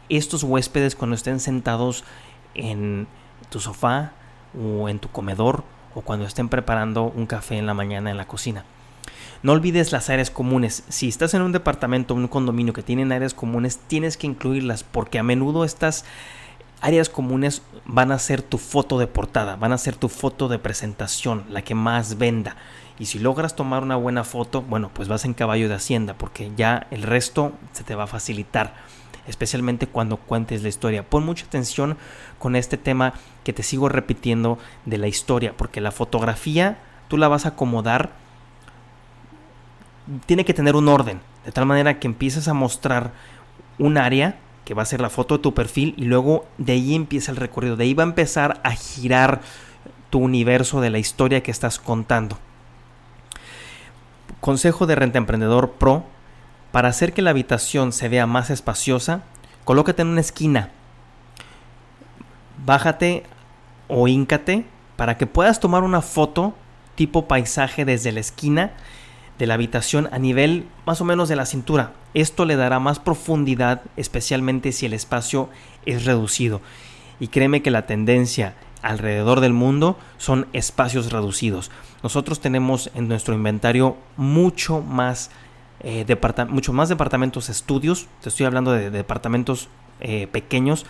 estos huéspedes cuando estén sentados en tu sofá o en tu comedor o cuando estén preparando un café en la mañana en la cocina? No olvides las áreas comunes. Si estás en un departamento o un condominio que tienen áreas comunes, tienes que incluirlas porque a menudo estas áreas comunes van a ser tu foto de portada, van a ser tu foto de presentación, la que más venda. Y si logras tomar una buena foto, bueno, pues vas en caballo de hacienda porque ya el resto se te va a facilitar, especialmente cuando cuentes la historia. Pon mucha atención con este tema que te sigo repitiendo de la historia, porque la fotografía tú la vas a acomodar, tiene que tener un orden, de tal manera que empieces a mostrar un área que va a ser la foto de tu perfil y luego de ahí empieza el recorrido, de ahí va a empezar a girar tu universo de la historia que estás contando. Consejo de Renta Emprendedor Pro, para hacer que la habitación se vea más espaciosa, colócate en una esquina, bájate o híncate para que puedas tomar una foto tipo paisaje desde la esquina de la habitación a nivel más o menos de la cintura. Esto le dará más profundidad, especialmente si el espacio es reducido. Y créeme que la tendencia alrededor del mundo son espacios reducidos. Nosotros tenemos en nuestro inventario mucho más, eh, mucho más departamentos estudios. Te estoy hablando de, departamentos eh, pequeños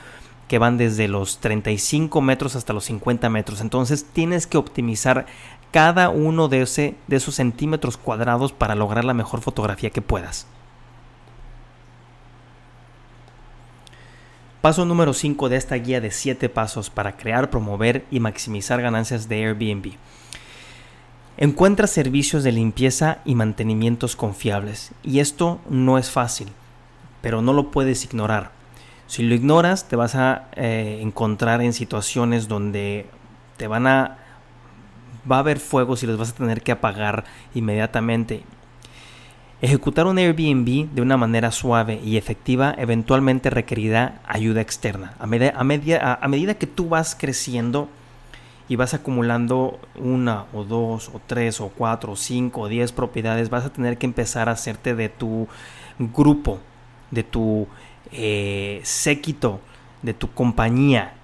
que van desde los 35 metros hasta los 50 metros. Entonces tienes que optimizar cada uno de, ese, de esos centímetros cuadrados para lograr la mejor fotografía que puedas. Paso número 5 de esta guía de 7 pasos para crear, promover y maximizar ganancias de Airbnb. Encuentra servicios de limpieza y mantenimientos confiables. Y esto no es fácil, pero no lo puedes ignorar. Si lo ignoras, te vas a eh, encontrar en situaciones donde te van a va a haber fuegos y los vas a tener que apagar inmediatamente. Ejecutar un Airbnb de una manera suave y efectiva eventualmente requerirá ayuda externa. A, a, medida que tú vas creciendo y vas acumulando una o dos o tres o cuatro o cinco o diez propiedades, vas a tener que empezar a hacerte de tu grupo, de tu eh, séquito, de tu compañía,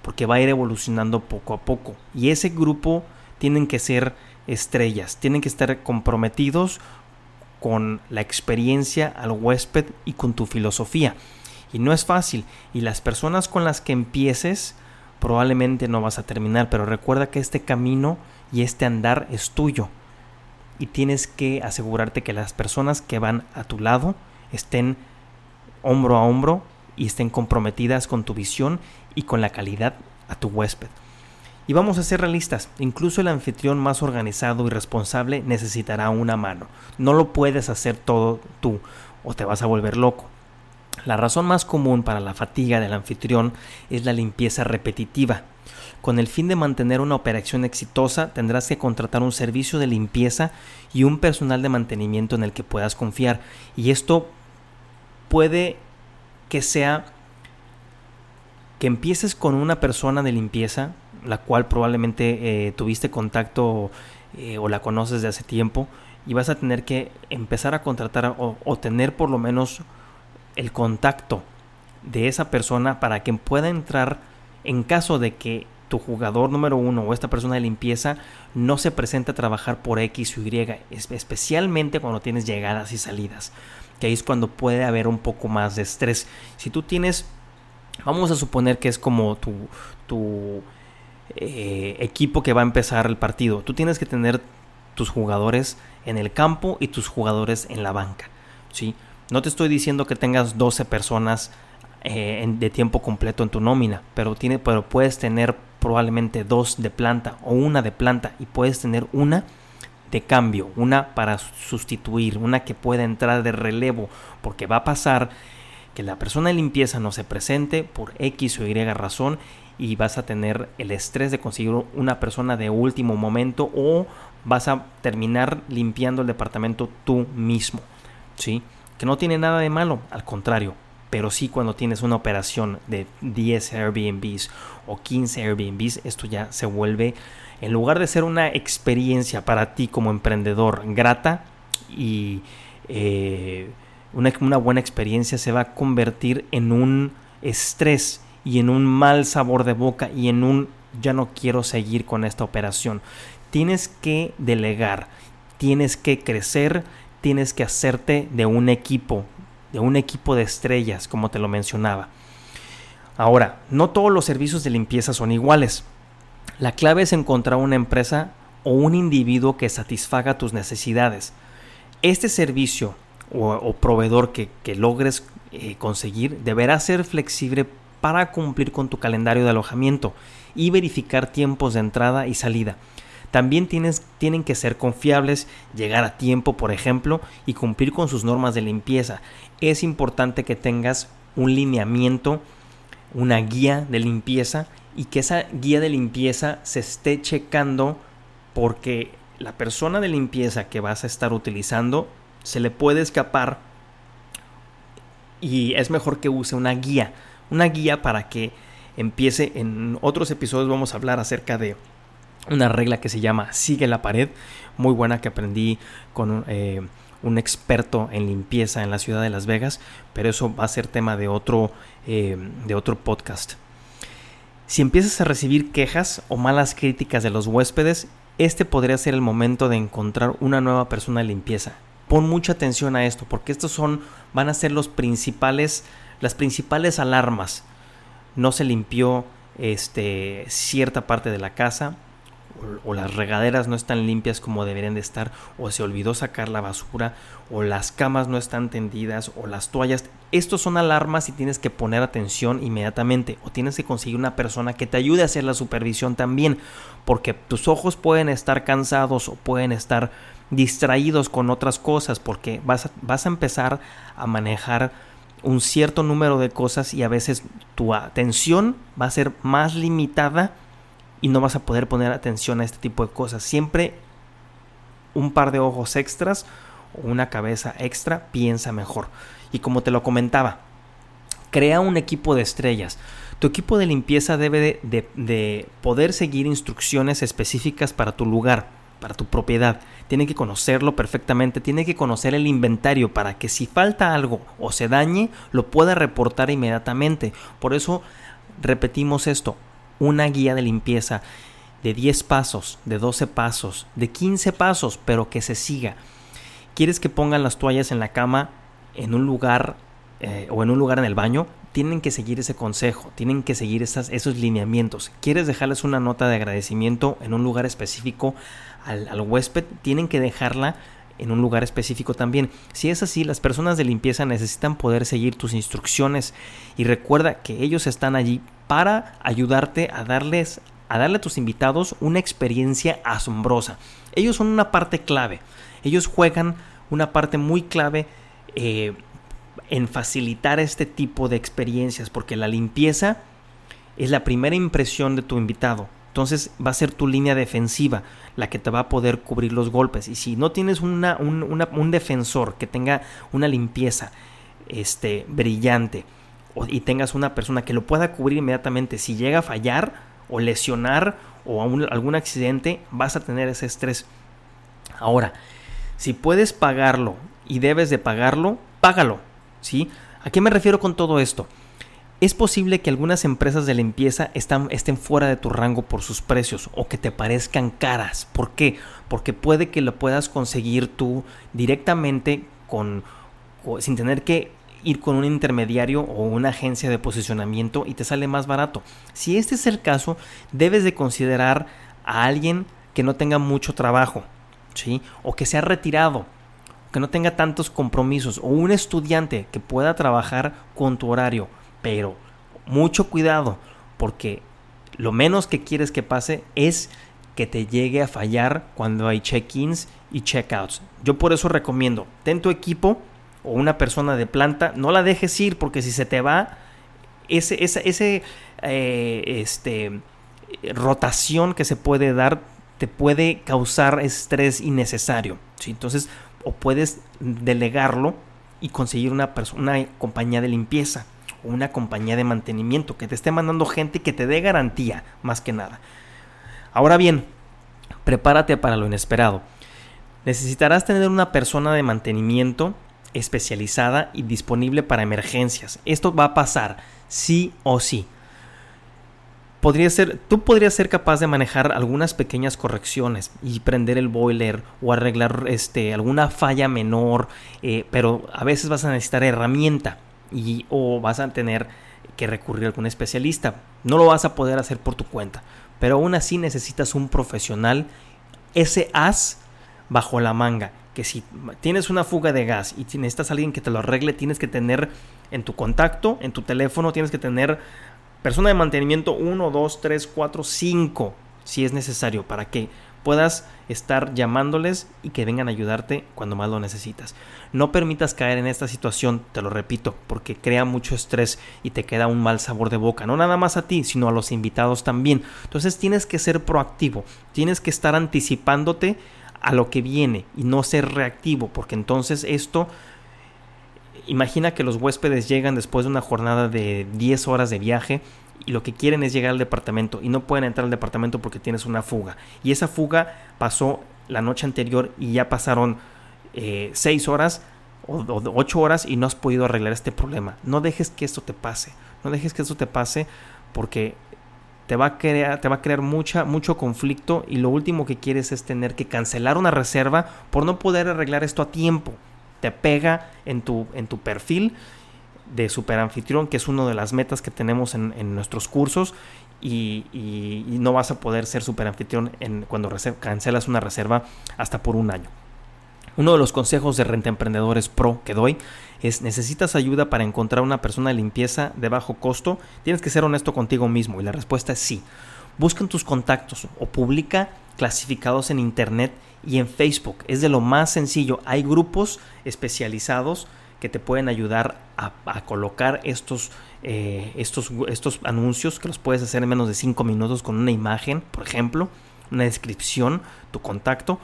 porque va a ir evolucionando poco a poco. Y ese grupo tienen que ser estrellas, tienen que estar comprometidos con la experiencia al huésped y con tu filosofía. Y no es fácil. Y las personas con las que empieces probablemente no vas a terminar, pero recuerda que este camino y este andar es tuyo. Y tienes que asegurarte que las personas que van a tu lado estén hombro a hombro y estén comprometidas con tu visión y con la calidad a tu huésped. Y vamos a ser realistas, incluso el anfitrión más organizado y responsable necesitará una mano. No lo puedes hacer todo tú o te vas a volver loco. La razón más común para la fatiga del anfitrión es la limpieza repetitiva. Con el fin de mantener una operación exitosa, tendrás que contratar un servicio de limpieza y un personal de mantenimiento en el que puedas confiar. Y esto puede que sea que empieces con una persona de limpieza la cual probablemente eh, tuviste contacto eh, o la conoces de hace tiempo y vas a tener que empezar a contratar o, tener por lo menos el contacto de esa persona para que pueda entrar en caso de que tu jugador número uno o esta persona de limpieza no se presente a trabajar por X o Y, especialmente cuando tienes llegadas y salidas, que ahí es cuando puede haber un poco más de estrés. Si tú tienes, vamos a suponer que es como tu, tu eh, equipo que va a empezar el partido. Tú tienes que tener tus jugadores en el campo y tus jugadores en la banca. ¿sí? No te estoy diciendo que tengas 12 personas eh, de tiempo completo en tu nómina, pero, tiene, pero puedes tener probablemente dos de planta o una de planta y puedes tener una de cambio, una para sustituir, una que pueda entrar de relevo, porque va a pasar que la persona de limpieza no se presente por X o Y razón y vas a tener el estrés de conseguir una persona de último momento o vas a terminar limpiando el departamento tú mismo, ¿sí? Que no tiene nada de malo, al contrario, pero sí cuando tienes una operación de 10 Airbnbs o 15 Airbnbs, esto ya se vuelve, en lugar de ser una experiencia para ti como emprendedor grata y eh, una, una buena experiencia, se va a convertir en un estrés y en un mal sabor de boca y en un ya no quiero seguir con esta operación. Tienes que delegar. tienes que crecer, tienes que hacerte de un equipo, de un equipo de estrellas, como te lo mencionaba. Ahora, no todos los servicios de limpieza son iguales. La clave es encontrar una empresa o un individuo que satisfaga tus necesidades. Este servicio o, proveedor que, logres eh, conseguir deberá ser flexible para cumplir con tu calendario de alojamiento y verificar tiempos de entrada y salida. También tienes, tienen que ser confiables, llegar a tiempo, por ejemplo, y cumplir con sus normas de limpieza. Es importante que tengas un lineamiento, una guía de limpieza y que esa guía de limpieza se esté checando porque la persona de limpieza que vas a estar utilizando se le puede escapar y es mejor que use una guía, una guía para que empiece en otros episodios vamos a hablar acerca de una regla que se llama sigue la pared, muy buena que aprendí con eh, un experto en limpieza en la ciudad de Las Vegas, pero eso va a ser tema de otro, eh, de otro podcast. Si empiezas a recibir quejas o malas críticas de los huéspedes, este podría ser el momento de encontrar una nueva persona de limpieza. Pon mucha atención a esto, porque estos son, van a ser los principales, las principales alarmas. No se limpió este, cierta parte de la casa, o, las regaderas no están limpias como deberían de estar, o se olvidó sacar la basura, o las camas no están tendidas, o las toallas. Estos son alarmas y tienes que poner atención inmediatamente, o tienes que conseguir una persona que te ayude a hacer la supervisión también, porque tus ojos pueden estar cansados o pueden estar distraídos con otras cosas, porque vas vas a empezar a manejar un cierto número de cosas y a veces tu atención va a ser más limitada y no vas a poder poner atención a este tipo de cosas. Siempre un par de ojos extras o una cabeza extra piensa mejor. Y como te lo comentaba, crea un equipo de estrellas. Tu equipo de limpieza debe de, poder seguir instrucciones específicas para tu lugar, para tu propiedad. Tiene que conocerlo perfectamente, tiene que conocer el inventario para que si falta algo o se dañe, lo pueda reportar inmediatamente. Por eso repetimos esto, una guía de limpieza de 10 pasos, de 12 pasos, de 15 pasos, pero que se siga. ¿Quieres que pongan las toallas en la cama en un lugar eh, o en un lugar en el baño? Tienen que seguir ese consejo, tienen que seguir esas, esos lineamientos. ¿Quieres dejarles una nota de agradecimiento en un lugar específico al, huésped? Tienen que dejarla en un lugar específico también. Si es así, las personas de limpieza necesitan poder seguir tus instrucciones y recuerda que ellos están allí para ayudarte a darles a darle a tus invitados una experiencia asombrosa. Ellos son una parte clave. Ellos juegan una parte muy clave eh, en facilitar este tipo de experiencias porque la limpieza es la primera impresión de tu invitado. Entonces va a ser tu línea defensiva la que te va a poder cubrir los golpes. Y si no tienes una, un, defensor que tenga una limpieza este, brillante y tengas una persona que lo pueda cubrir inmediatamente, si llega a fallar o lesionar o algún accidente, vas a tener ese estrés. Ahora, si puedes pagarlo y debes de pagarlo, págalo. ¿sí? ¿A qué me refiero con todo esto? Es posible que algunas empresas de limpieza estén fuera de tu rango por sus precios o que te parezcan caras. ¿Por qué? Porque puede que lo puedas conseguir tú directamente sin tener que ir con un intermediario o una agencia de posicionamiento y te sale más barato. Si este es el caso, debes de considerar a alguien que no tenga mucho trabajo, ¿sí? O que sea retirado, que no tenga tantos compromisos, o un estudiante que pueda trabajar con tu horario pero mucho cuidado, porque lo menos que quieres que pase es que te llegue a fallar cuando hay check-ins y check-outs. Yo por eso recomiendo, ten tu equipo o una persona de planta, no la dejes ir porque si se te va, ese, ese, ese eh, este, rotación que se puede dar te puede causar estrés innecesario. ¿sí? Entonces, o puedes delegarlo y conseguir una, una compañía de limpieza una compañía de mantenimiento que te esté mandando gente que te dé garantía, más que nada. Ahora bien, prepárate para lo inesperado. Necesitarás tener una persona de mantenimiento especializada y disponible para emergencias. Esto va a pasar sí o sí. podría ser, tú podrías ser capaz de manejar algunas pequeñas correcciones y prender el boiler o arreglar este, alguna falla menor, eh, pero a veces vas a necesitar herramienta y, o vas a tener que recurrir a algún especialista. No lo vas a poder hacer por tu cuenta, pero aún así necesitas un profesional, ese as bajo la manga, que si tienes una fuga de gas y necesitas alguien que te lo arregle, tienes que tener en tu contacto, en tu teléfono, tienes que tener Persona de mantenimiento 1, 2, 3, 4, 5, si es necesario, para que puedas estar llamándoles y que vengan a ayudarte cuando más lo necesitas. No permitas caer en esta situación, te lo repito, porque crea mucho estrés y te queda un mal sabor de boca, no nada más a ti, sino a los invitados también. Entonces tienes que ser proactivo, tienes que estar anticipándote a lo que viene y no ser reactivo, porque entonces esto Imagina que los huéspedes llegan después de una jornada de 10 horas de viaje y lo que quieren es llegar al departamento y no pueden entrar al departamento porque tienes una fuga. Y esa fuga pasó la noche anterior y ya pasaron 6 eh, horas o 8 horas y no has podido arreglar este problema. No dejes que esto te pase. No dejes que esto te pase porque te va a crear, te va a crear mucha, mucho conflicto y lo último que quieres es tener que cancelar una reserva por no poder arreglar esto a tiempo te pega en tu, en tu perfil de super anfitrión, que es una de las metas que tenemos en, nuestros cursos. Y, no vas a poder ser super anfitrión en, cuando cancelas una reserva hasta por un año. Uno de los consejos de Renta Emprendedores Pro que doy es necesitas ayuda para encontrar una persona de limpieza de bajo costo. Tienes que ser honesto contigo mismo y la respuesta es sí. Busca en tus contactos o publica clasificados en internet y en Facebook. Es de lo más sencillo. Hay grupos especializados que te pueden ayudar a, colocar estos, eh, estos, estos anuncios que los puedes hacer en menos de 5 minutos con una imagen, por ejemplo, una descripción, tu contacto.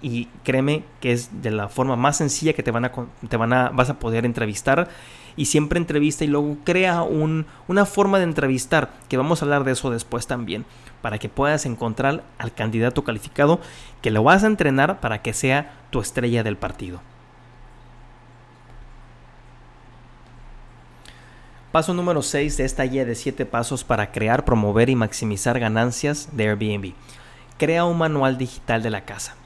Y créeme que es de la forma más sencilla que te van a, te van a, vas a poder entrevistar. Y siempre entrevista y luego crea un, una forma de entrevistar, que vamos a hablar de eso después también para que puedas encontrar al candidato calificado que lo vas a entrenar para que sea tu estrella del partido. Paso número 6 de esta guía de 7 pasos para crear, promover y maximizar ganancias de Airbnb. Crea un manual digital de la casa.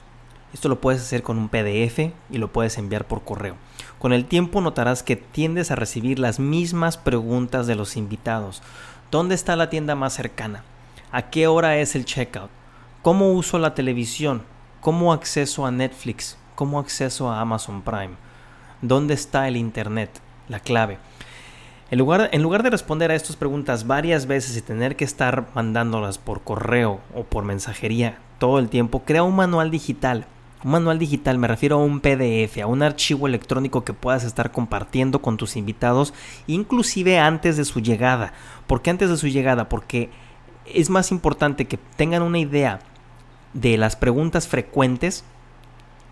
Esto lo puedes hacer con un PDF y lo puedes enviar por correo. Con el tiempo notarás que tiendes a recibir las mismas preguntas de los invitados. ¿Dónde está la tienda más cercana? ¿A qué hora es el checkout? ¿Cómo uso la televisión? ¿Cómo acceso a Netflix? ¿Cómo acceso a Amazon Prime? ¿Dónde está el Internet? La clave. En lugar, de responder a estas preguntas varias veces y tener que estar mandándolas por correo o por mensajería todo el tiempo, crea un manual digital. Un manual digital me refiero a un PDF, a un archivo electrónico que puedas estar compartiendo con tus invitados, inclusive antes de su llegada. ¿Por qué antes de su llegada? Porque es más importante que tengan una idea de las preguntas frecuentes,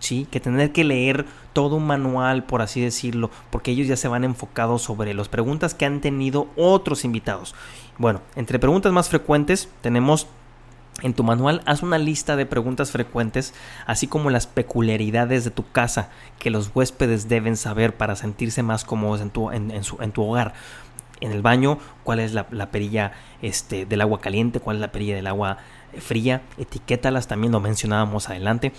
Que tener que leer todo un manual, por así decirlo, porque ellos ya se van enfocados sobre las preguntas que han tenido otros invitados. Bueno, entre preguntas más frecuentes tenemos en tu manual haz una lista de preguntas frecuentes, así como las peculiaridades de tu casa que los huéspedes deben saber para sentirse más cómodos en tu, en, en tu hogar en el baño, cuál es la, perilla este, del agua caliente, cuál es la perilla del agua fría, etiquétalas, también lo mencionábamos adelante.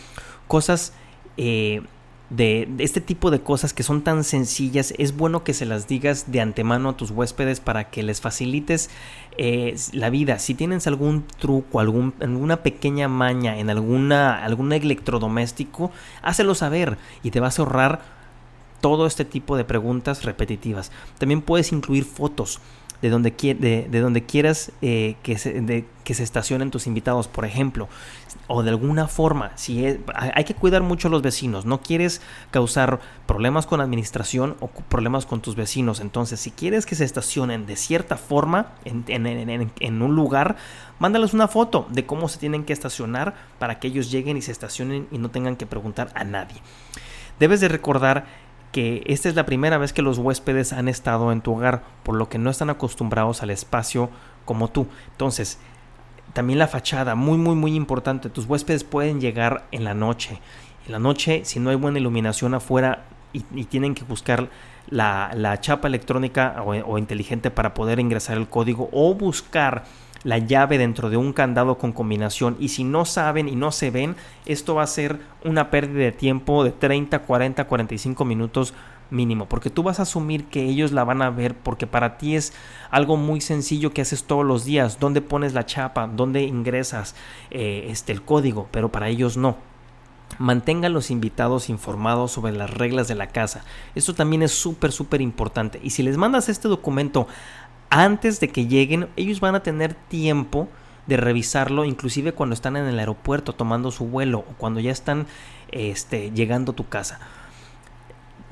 Cosas eh, de, este tipo de cosas que son tan sencillas, es bueno que se las digas de antemano a tus huéspedes para que les facilites eh, la vida. Si tienes algún truco, algún, alguna pequeña maña en alguna, algún electrodoméstico, hácelo saber y te vas a ahorrar todo este tipo de preguntas repetitivas. También puedes incluir fotos de donde, de, de donde quieras eh, que, se, que se estacionen tus invitados, por ejemplo, o de alguna forma, si hay que cuidar mucho a los vecinos, no quieres causar problemas con administración o problemas con tus vecinos, entonces si quieres que se estacionen de cierta forma en, en un lugar, mándales una foto de cómo se tienen que estacionar para que ellos lleguen y se estacionen y no tengan que preguntar a nadie. Debes de recordar que esta es la primera vez que los huéspedes han estado en tu hogar, por lo que no están acostumbrados al espacio como tú. Entonces, también la fachada, muy, muy, muy importante. Tus huéspedes pueden llegar en la noche. En la noche, si no hay buena iluminación afuera y, tienen que buscar la, chapa electrónica o, o, inteligente para poder ingresar el código o buscar la llave dentro de un candado con combinación y si no saben y no se ven, esto va a ser una pérdida de tiempo de 30, 40, 45 minutos mínimo, porque tú vas a asumir que ellos la van a ver porque para ti es algo muy sencillo que haces todos los días, dónde pones la chapa, dónde ingresas eh, este, el código, pero para ellos no. Mantenga a los invitados informados sobre las reglas de la casa. Esto también es súper, súper importante. Y si les mandas este documento antes de que lleguen, ellos van a tener tiempo de revisarlo, inclusive cuando están en el aeropuerto tomando su vuelo o cuando ya están este, llegando a tu casa.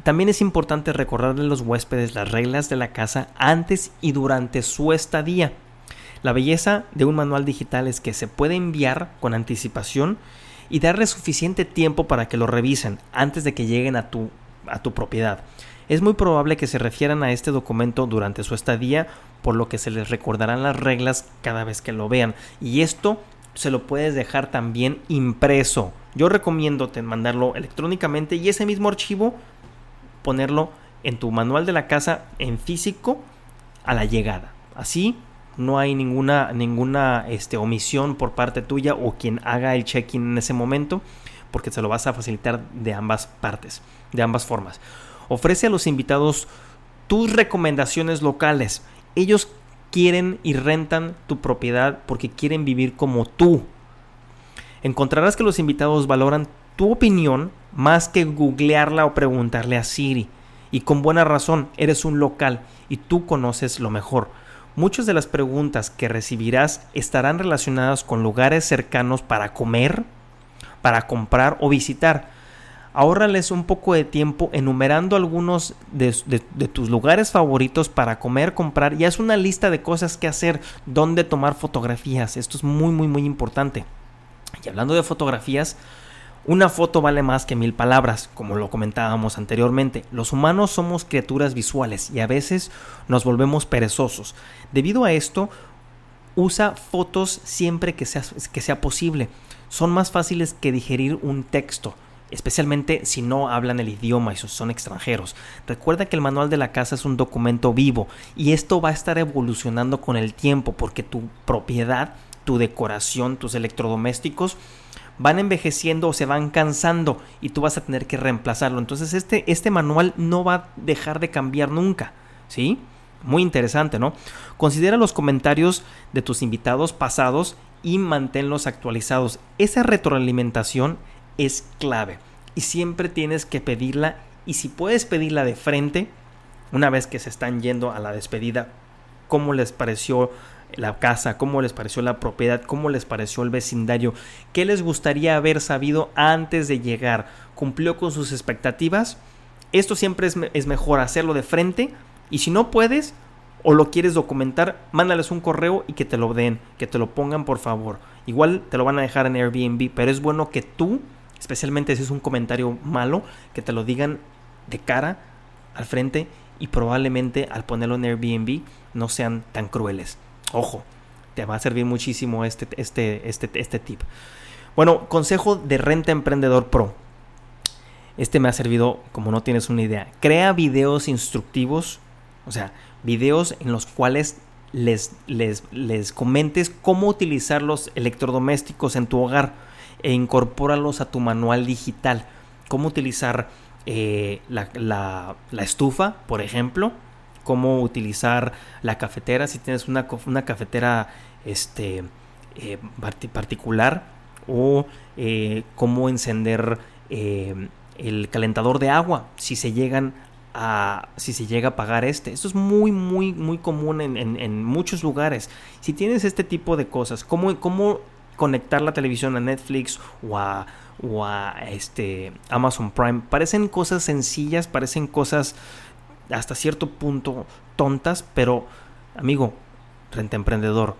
También es importante recordarle a los huéspedes las reglas de la casa antes y durante su estadía. La belleza de un manual digital es que se puede enviar con anticipación y darle suficiente tiempo para que lo revisen antes de que lleguen a tu, a tu propiedad. Es muy probable que se refieran a este documento durante su estadía, por lo que se les recordarán las reglas cada vez que lo vean. Y esto se lo puedes dejar también impreso. Yo recomiendo mandarlo electrónicamente y ese mismo archivo ponerlo en tu manual de la casa en físico a la llegada. Así no hay ninguna, ninguna este, omisión por parte tuya o quien haga el check-in en ese momento, porque se lo vas a facilitar de ambas partes, de ambas formas. Ofrece a los invitados tus recomendaciones locales. Ellos quieren y rentan tu propiedad porque quieren vivir como tú. Encontrarás que los invitados valoran tu opinión más que googlearla o preguntarle a Siri. Y con buena razón, eres un local y tú conoces lo mejor. Muchas de las preguntas que recibirás estarán relacionadas con lugares cercanos para comer, para comprar o visitar ahórrales un poco de tiempo enumerando algunos de, tus lugares favoritos para comer, comprar y haz una lista de cosas que hacer, dónde tomar fotografías. Esto es muy, muy, muy importante. Y hablando de fotografías, una foto vale más que mil palabras, como lo comentábamos anteriormente. Los humanos somos criaturas visuales y a veces nos volvemos perezosos. Debido a esto, usa fotos siempre que sea, que sea posible. Son más fáciles que digerir un texto especialmente si no hablan el idioma y son extranjeros. Recuerda que el manual de la casa es un documento vivo y esto va a estar evolucionando con el tiempo porque tu propiedad, tu decoración, tus electrodomésticos van envejeciendo o se van cansando y tú vas a tener que reemplazarlo. Entonces este, este manual no va a dejar de cambiar nunca, ¿sí? Muy interesante, ¿no? Considera los comentarios de tus invitados pasados y manténlos actualizados. Esa retroalimentación es clave y siempre tienes que pedirla y si puedes pedirla de frente, una vez que se están yendo a la despedida, cómo les pareció la casa, cómo les pareció la propiedad, cómo les pareció el vecindario, qué les gustaría haber sabido antes de llegar, cumplió con sus expectativas. Esto siempre es, es mejor hacerlo de frente y si no puedes o lo quieres documentar, mándales un correo y que te lo den, que te lo pongan por favor. Igual te lo van a dejar en Airbnb, pero es bueno que tú especialmente si es un comentario malo, que te lo digan de cara, al frente y probablemente al ponerlo en Airbnb no sean tan crueles. Ojo, te va a servir muchísimo este, este, este, este tip. Bueno, consejo de Renta Emprendedor Pro. Este me ha servido como no tienes una idea. Crea videos instructivos, o sea, videos en los cuales les, les, les comentes cómo utilizar los electrodomésticos en tu hogar e incorpóralos a tu manual digital. Cómo utilizar eh, la, estufa, por ejemplo. Cómo utilizar la cafetera, si tienes una, una cafetera este, eh, particular. O eh, cómo encender el calentador de agua si se llegan a, si se llega a pagar este. Esto es muy, muy, muy común en, muchos lugares. Si tienes este tipo de cosas, ¿cómo, cómo conectar la televisión a Netflix o a, o a este Amazon Prime. Parecen cosas sencillas, parecen cosas hasta cierto punto tontas, pero amigo, renta emprendedor,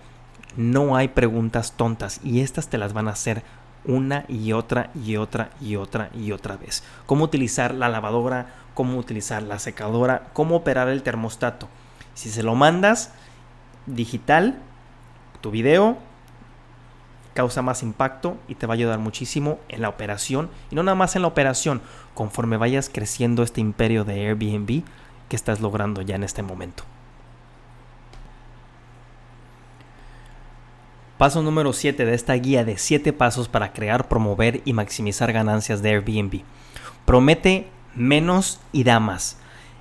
no hay preguntas tontas y estas te las van a hacer una y otra y otra y otra y otra vez. Cómo utilizar la lavadora, cómo utilizar la secadora, cómo operar el termostato. Si se lo mandas digital, tu video, causa más impacto y te va a ayudar muchísimo en la operación y no nada más en la operación, conforme vayas creciendo este imperio de Airbnb que estás logrando ya en este momento. Paso número 7 de esta guía de 7 pasos para crear, promover y maximizar ganancias de Airbnb. Promete menos y da más.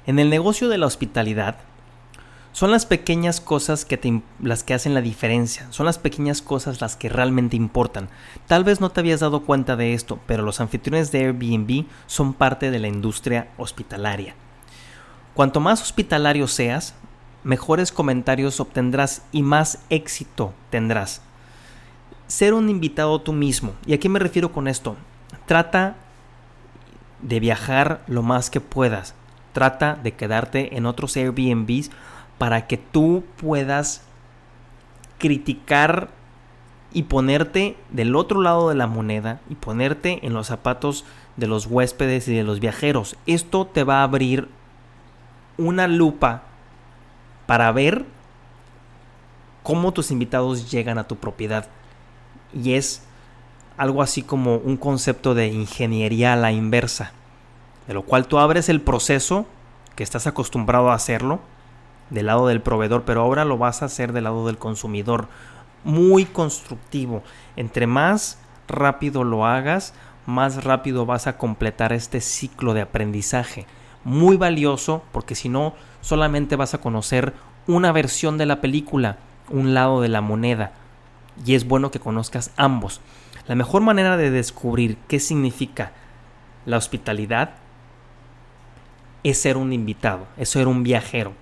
En el negocio de la hospitalidad, son las pequeñas cosas que las que hacen la diferencia, son las pequeñas cosas las que realmente importan. Tal vez no te habías dado cuenta de esto, pero los anfitriones de Airbnb son parte de la industria hospitalaria. Cuanto más hospitalario seas, mejores comentarios obtendrás y más éxito tendrás. Ser un invitado tú mismo. ¿Y a qué me refiero con esto? Trata de viajar lo más que puedas. Trata de quedarte en otros Airbnbs para que tú puedas criticar y ponerte del otro lado de la moneda y ponerte en los zapatos de los huéspedes y de los viajeros. Esto te va a abrir una lupa para ver cómo tus invitados llegan a tu propiedad. Y es algo así como un concepto de ingeniería a la inversa, de lo cual tú abres el proceso que estás acostumbrado a hacerlo del lado del proveedor, pero ahora lo vas a hacer del lado del consumidor. Muy constructivo. Entre más rápido lo hagas, más rápido vas a completar este ciclo de aprendizaje. Muy valioso porque si no, solamente vas a conocer una versión de la película, un lado de la moneda. Y es bueno que conozcas ambos. La mejor manera de descubrir qué significa la hospitalidad es ser un invitado, es ser un viajero.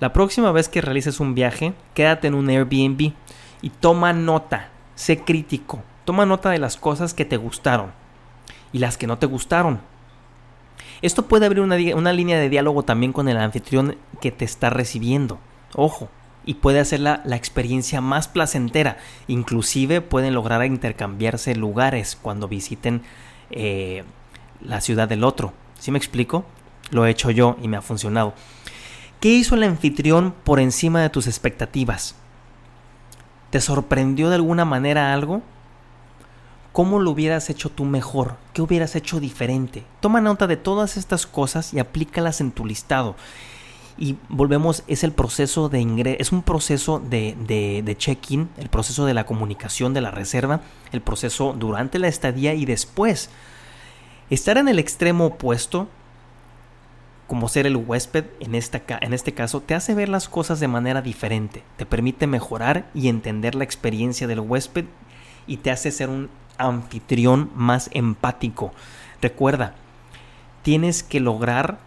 La próxima vez que realices un viaje, quédate en un Airbnb y toma nota, sé crítico, toma nota de las cosas que te gustaron y las que no te gustaron. Esto puede abrir una, línea de diálogo también con el anfitrión que te está recibiendo. Ojo, y puede hacer la, experiencia más placentera. Inclusive pueden lograr intercambiarse lugares cuando visiten eh, la ciudad del otro. ¿Sí me explico? Lo he hecho yo y me ha funcionado. ¿Qué hizo el anfitrión por encima de tus expectativas? ¿Te sorprendió de alguna manera algo? ¿Cómo lo hubieras hecho tú mejor? ¿Qué hubieras hecho diferente? Toma nota de todas estas cosas y aplícalas en tu listado. Y volvemos, es el proceso de ingreso, es un proceso de, de, de check-in, el proceso de la comunicación, de la reserva, el proceso durante la estadía y después. Estar en el extremo opuesto como ser el huésped en, esta, en este caso te hace ver las cosas de manera diferente, te permite mejorar y entender la experiencia del huésped y te hace ser un anfitrión más empático. Recuerda, tienes que lograr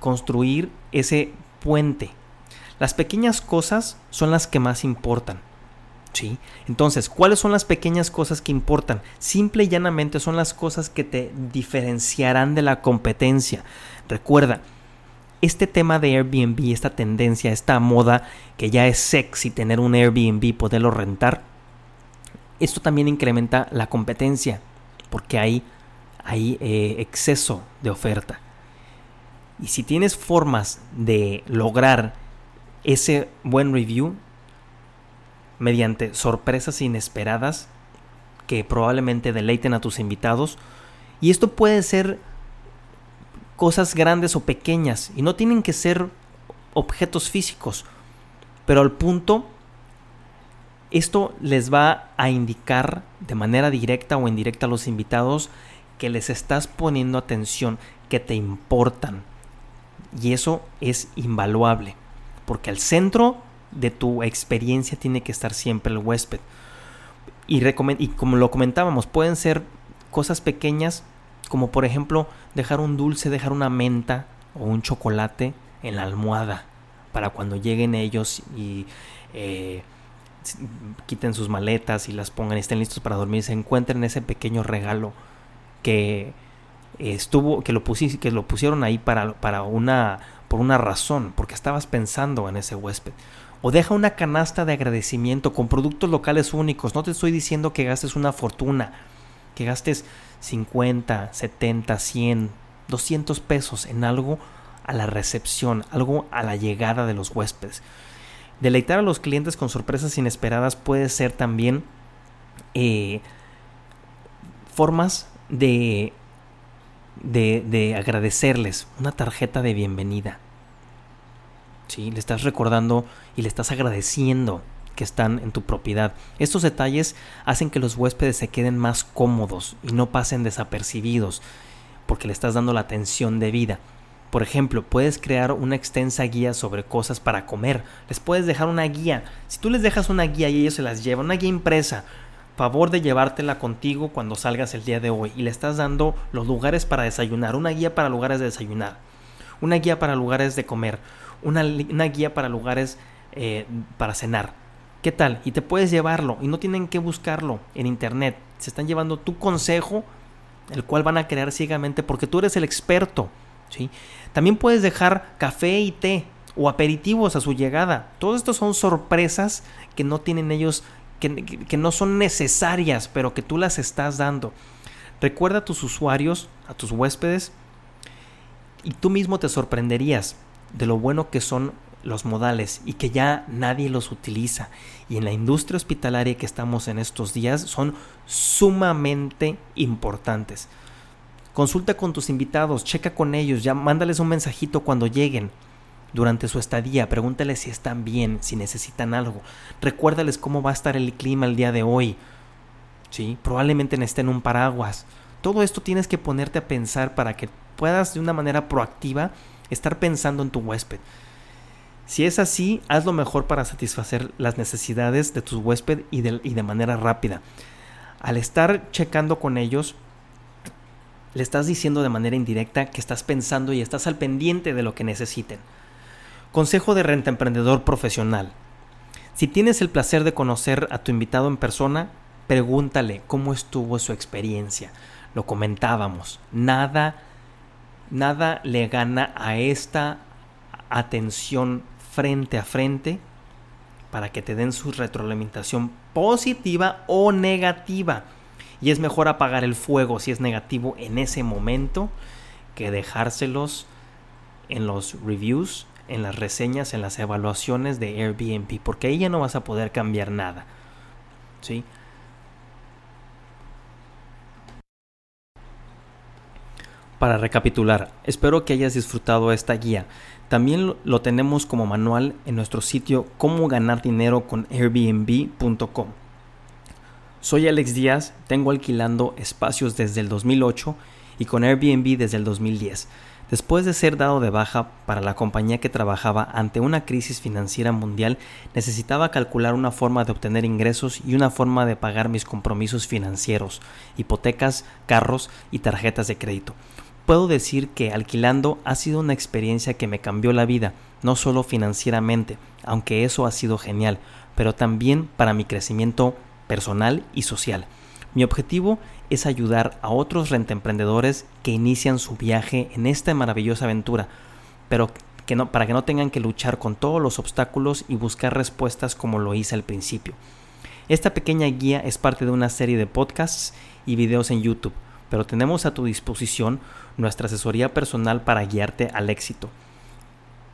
construir ese puente. Las pequeñas cosas son las que más importan. Entonces, ¿cuáles son las pequeñas cosas que importan? Simple y llanamente son las cosas que te diferenciarán de la competencia. Recuerda, este tema de Airbnb, esta tendencia, esta moda que ya es sexy tener un Airbnb, poderlo rentar, esto también incrementa la competencia porque hay, hay eh, exceso de oferta. Y si tienes formas de lograr ese buen review mediante sorpresas inesperadas que probablemente deleiten a tus invitados, y esto puede ser cosas grandes o pequeñas y no tienen que ser objetos físicos. Pero al punto, esto les va a indicar de manera directa o indirecta a los invitados que les estás poniendo atención, que te importan. Y eso es invaluable, porque al centro de tu experiencia tiene que estar siempre el huésped. Y, y como lo comentábamos, pueden ser cosas pequeñas como por ejemplo dejar un dulce, dejar una menta o un chocolate en la almohada para cuando lleguen ellos y eh, quiten sus maletas y las pongan y estén listos para dormir, se encuentren ese pequeño regalo que estuvo, que lo, que lo pusieron ahí para, para una, por una razón, porque estabas pensando en ese huésped. O deja una canasta de agradecimiento con productos locales únicos. No te estoy diciendo que gastes una fortuna, que gastes 50, 70, 100, 200 pesos en algo a la recepción, algo a la llegada de los huéspedes. Deleitar a los clientes con sorpresas inesperadas puede ser también eh, formas de, de, de, agradecerles una tarjeta de bienvenida. Le estás recordando y le estás agradeciendo que están en tu propiedad. Estos detalles hacen que los huéspedes se queden más cómodos y no pasen desapercibidos porque le estás dando la atención debida. Por ejemplo, puedes crear una extensa guía sobre cosas para comer. Les puedes dejar una guía. Si tú les dejas una guía y ellos se las llevan, una guía impresa, favor de llevártela contigo cuando salgas el día de hoy y le estás dando los lugares para desayunar, una guía para lugares de desayunar, una guía para lugares de comer, una, guía para lugares eh, para cenar. ¿Qué tal? Y te puedes llevarlo y no tienen que buscarlo en internet. Se están llevando tu consejo, el cual van a crear ciegamente porque tú eres el experto. ¿sí? También puedes dejar café y té o aperitivos a su llegada. Todo esto son sorpresas que no tienen ellos, que, que no son necesarias, pero que tú las estás dando. Recuerda a tus usuarios, a tus huéspedes, y tú mismo te sorprenderías de lo bueno que son los modales y que ya nadie los utiliza. Y en la industria hospitalaria que estamos en estos días son sumamente importantes. Consulta con tus invitados, checa con ellos, ya mándales un mensajito cuando lleguen durante su estadía, pregúntales si están bien, si necesitan algo. Recuérdales cómo va a estar el clima el día de hoy. ¿Sí? Probablemente necesiten un paraguas. Todo esto tienes que ponerte a pensar para que puedas de una manera proactiva estar pensando en tu huésped. Si es así, haz lo mejor para satisfacer las necesidades de tu huésped y de, y de manera rápida. Al estar checando con ellos, le estás diciendo de manera indirecta que estás pensando y estás al pendiente de lo que necesiten. Consejo de renta emprendedor profesional. Si tienes el placer de conocer a tu invitado en persona, pregúntale cómo estuvo su experiencia. Lo comentábamos, nada nada le gana a esta atención frente a frente para que te den su retroalimentación positiva o negativa. Y es mejor apagar el fuego si es negativo en ese momento que dejárselos en los reviews, en las reseñas, en las evaluaciones de Airbnb, porque ahí ya no vas a poder cambiar nada. ¿Sí? Para recapitular, espero que hayas disfrutado esta guía. También lo tenemos como manual en nuestro sitio cómo ganar dinero con airbnb.com. Soy Alex Díaz, tengo alquilando espacios desde el 2008 y con Airbnb desde el 2010. Después de ser dado de baja para la compañía que trabajaba ante una crisis financiera mundial, necesitaba calcular una forma de obtener ingresos y una forma de pagar mis compromisos financieros, hipotecas, carros y tarjetas de crédito. Puedo decir que alquilando ha sido una experiencia que me cambió la vida, no solo financieramente, aunque eso ha sido genial, pero también para mi crecimiento personal y social. Mi objetivo es ayudar a otros rentemprendedores que inician su viaje en esta maravillosa aventura, pero que no, para que no tengan que luchar con todos los obstáculos y buscar respuestas como lo hice al principio. Esta pequeña guía es parte de una serie de podcasts y videos en YouTube pero tenemos a tu disposición nuestra asesoría personal para guiarte al éxito.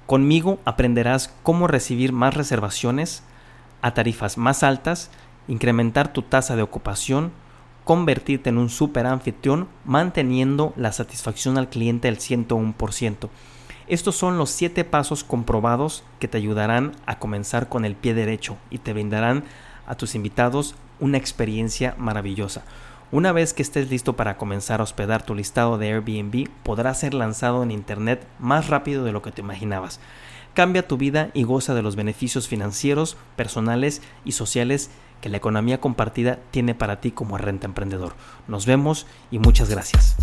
Conmigo aprenderás cómo recibir más reservaciones a tarifas más altas, incrementar tu tasa de ocupación, convertirte en un super anfitrión manteniendo la satisfacción al cliente al 101%. Estos son los 7 pasos comprobados que te ayudarán a comenzar con el pie derecho y te brindarán a tus invitados una experiencia maravillosa. Una vez que estés listo para comenzar a hospedar tu listado de Airbnb, podrá ser lanzado en Internet más rápido de lo que te imaginabas. Cambia tu vida y goza de los beneficios financieros, personales y sociales que la economía compartida tiene para ti como renta emprendedor. Nos vemos y muchas gracias.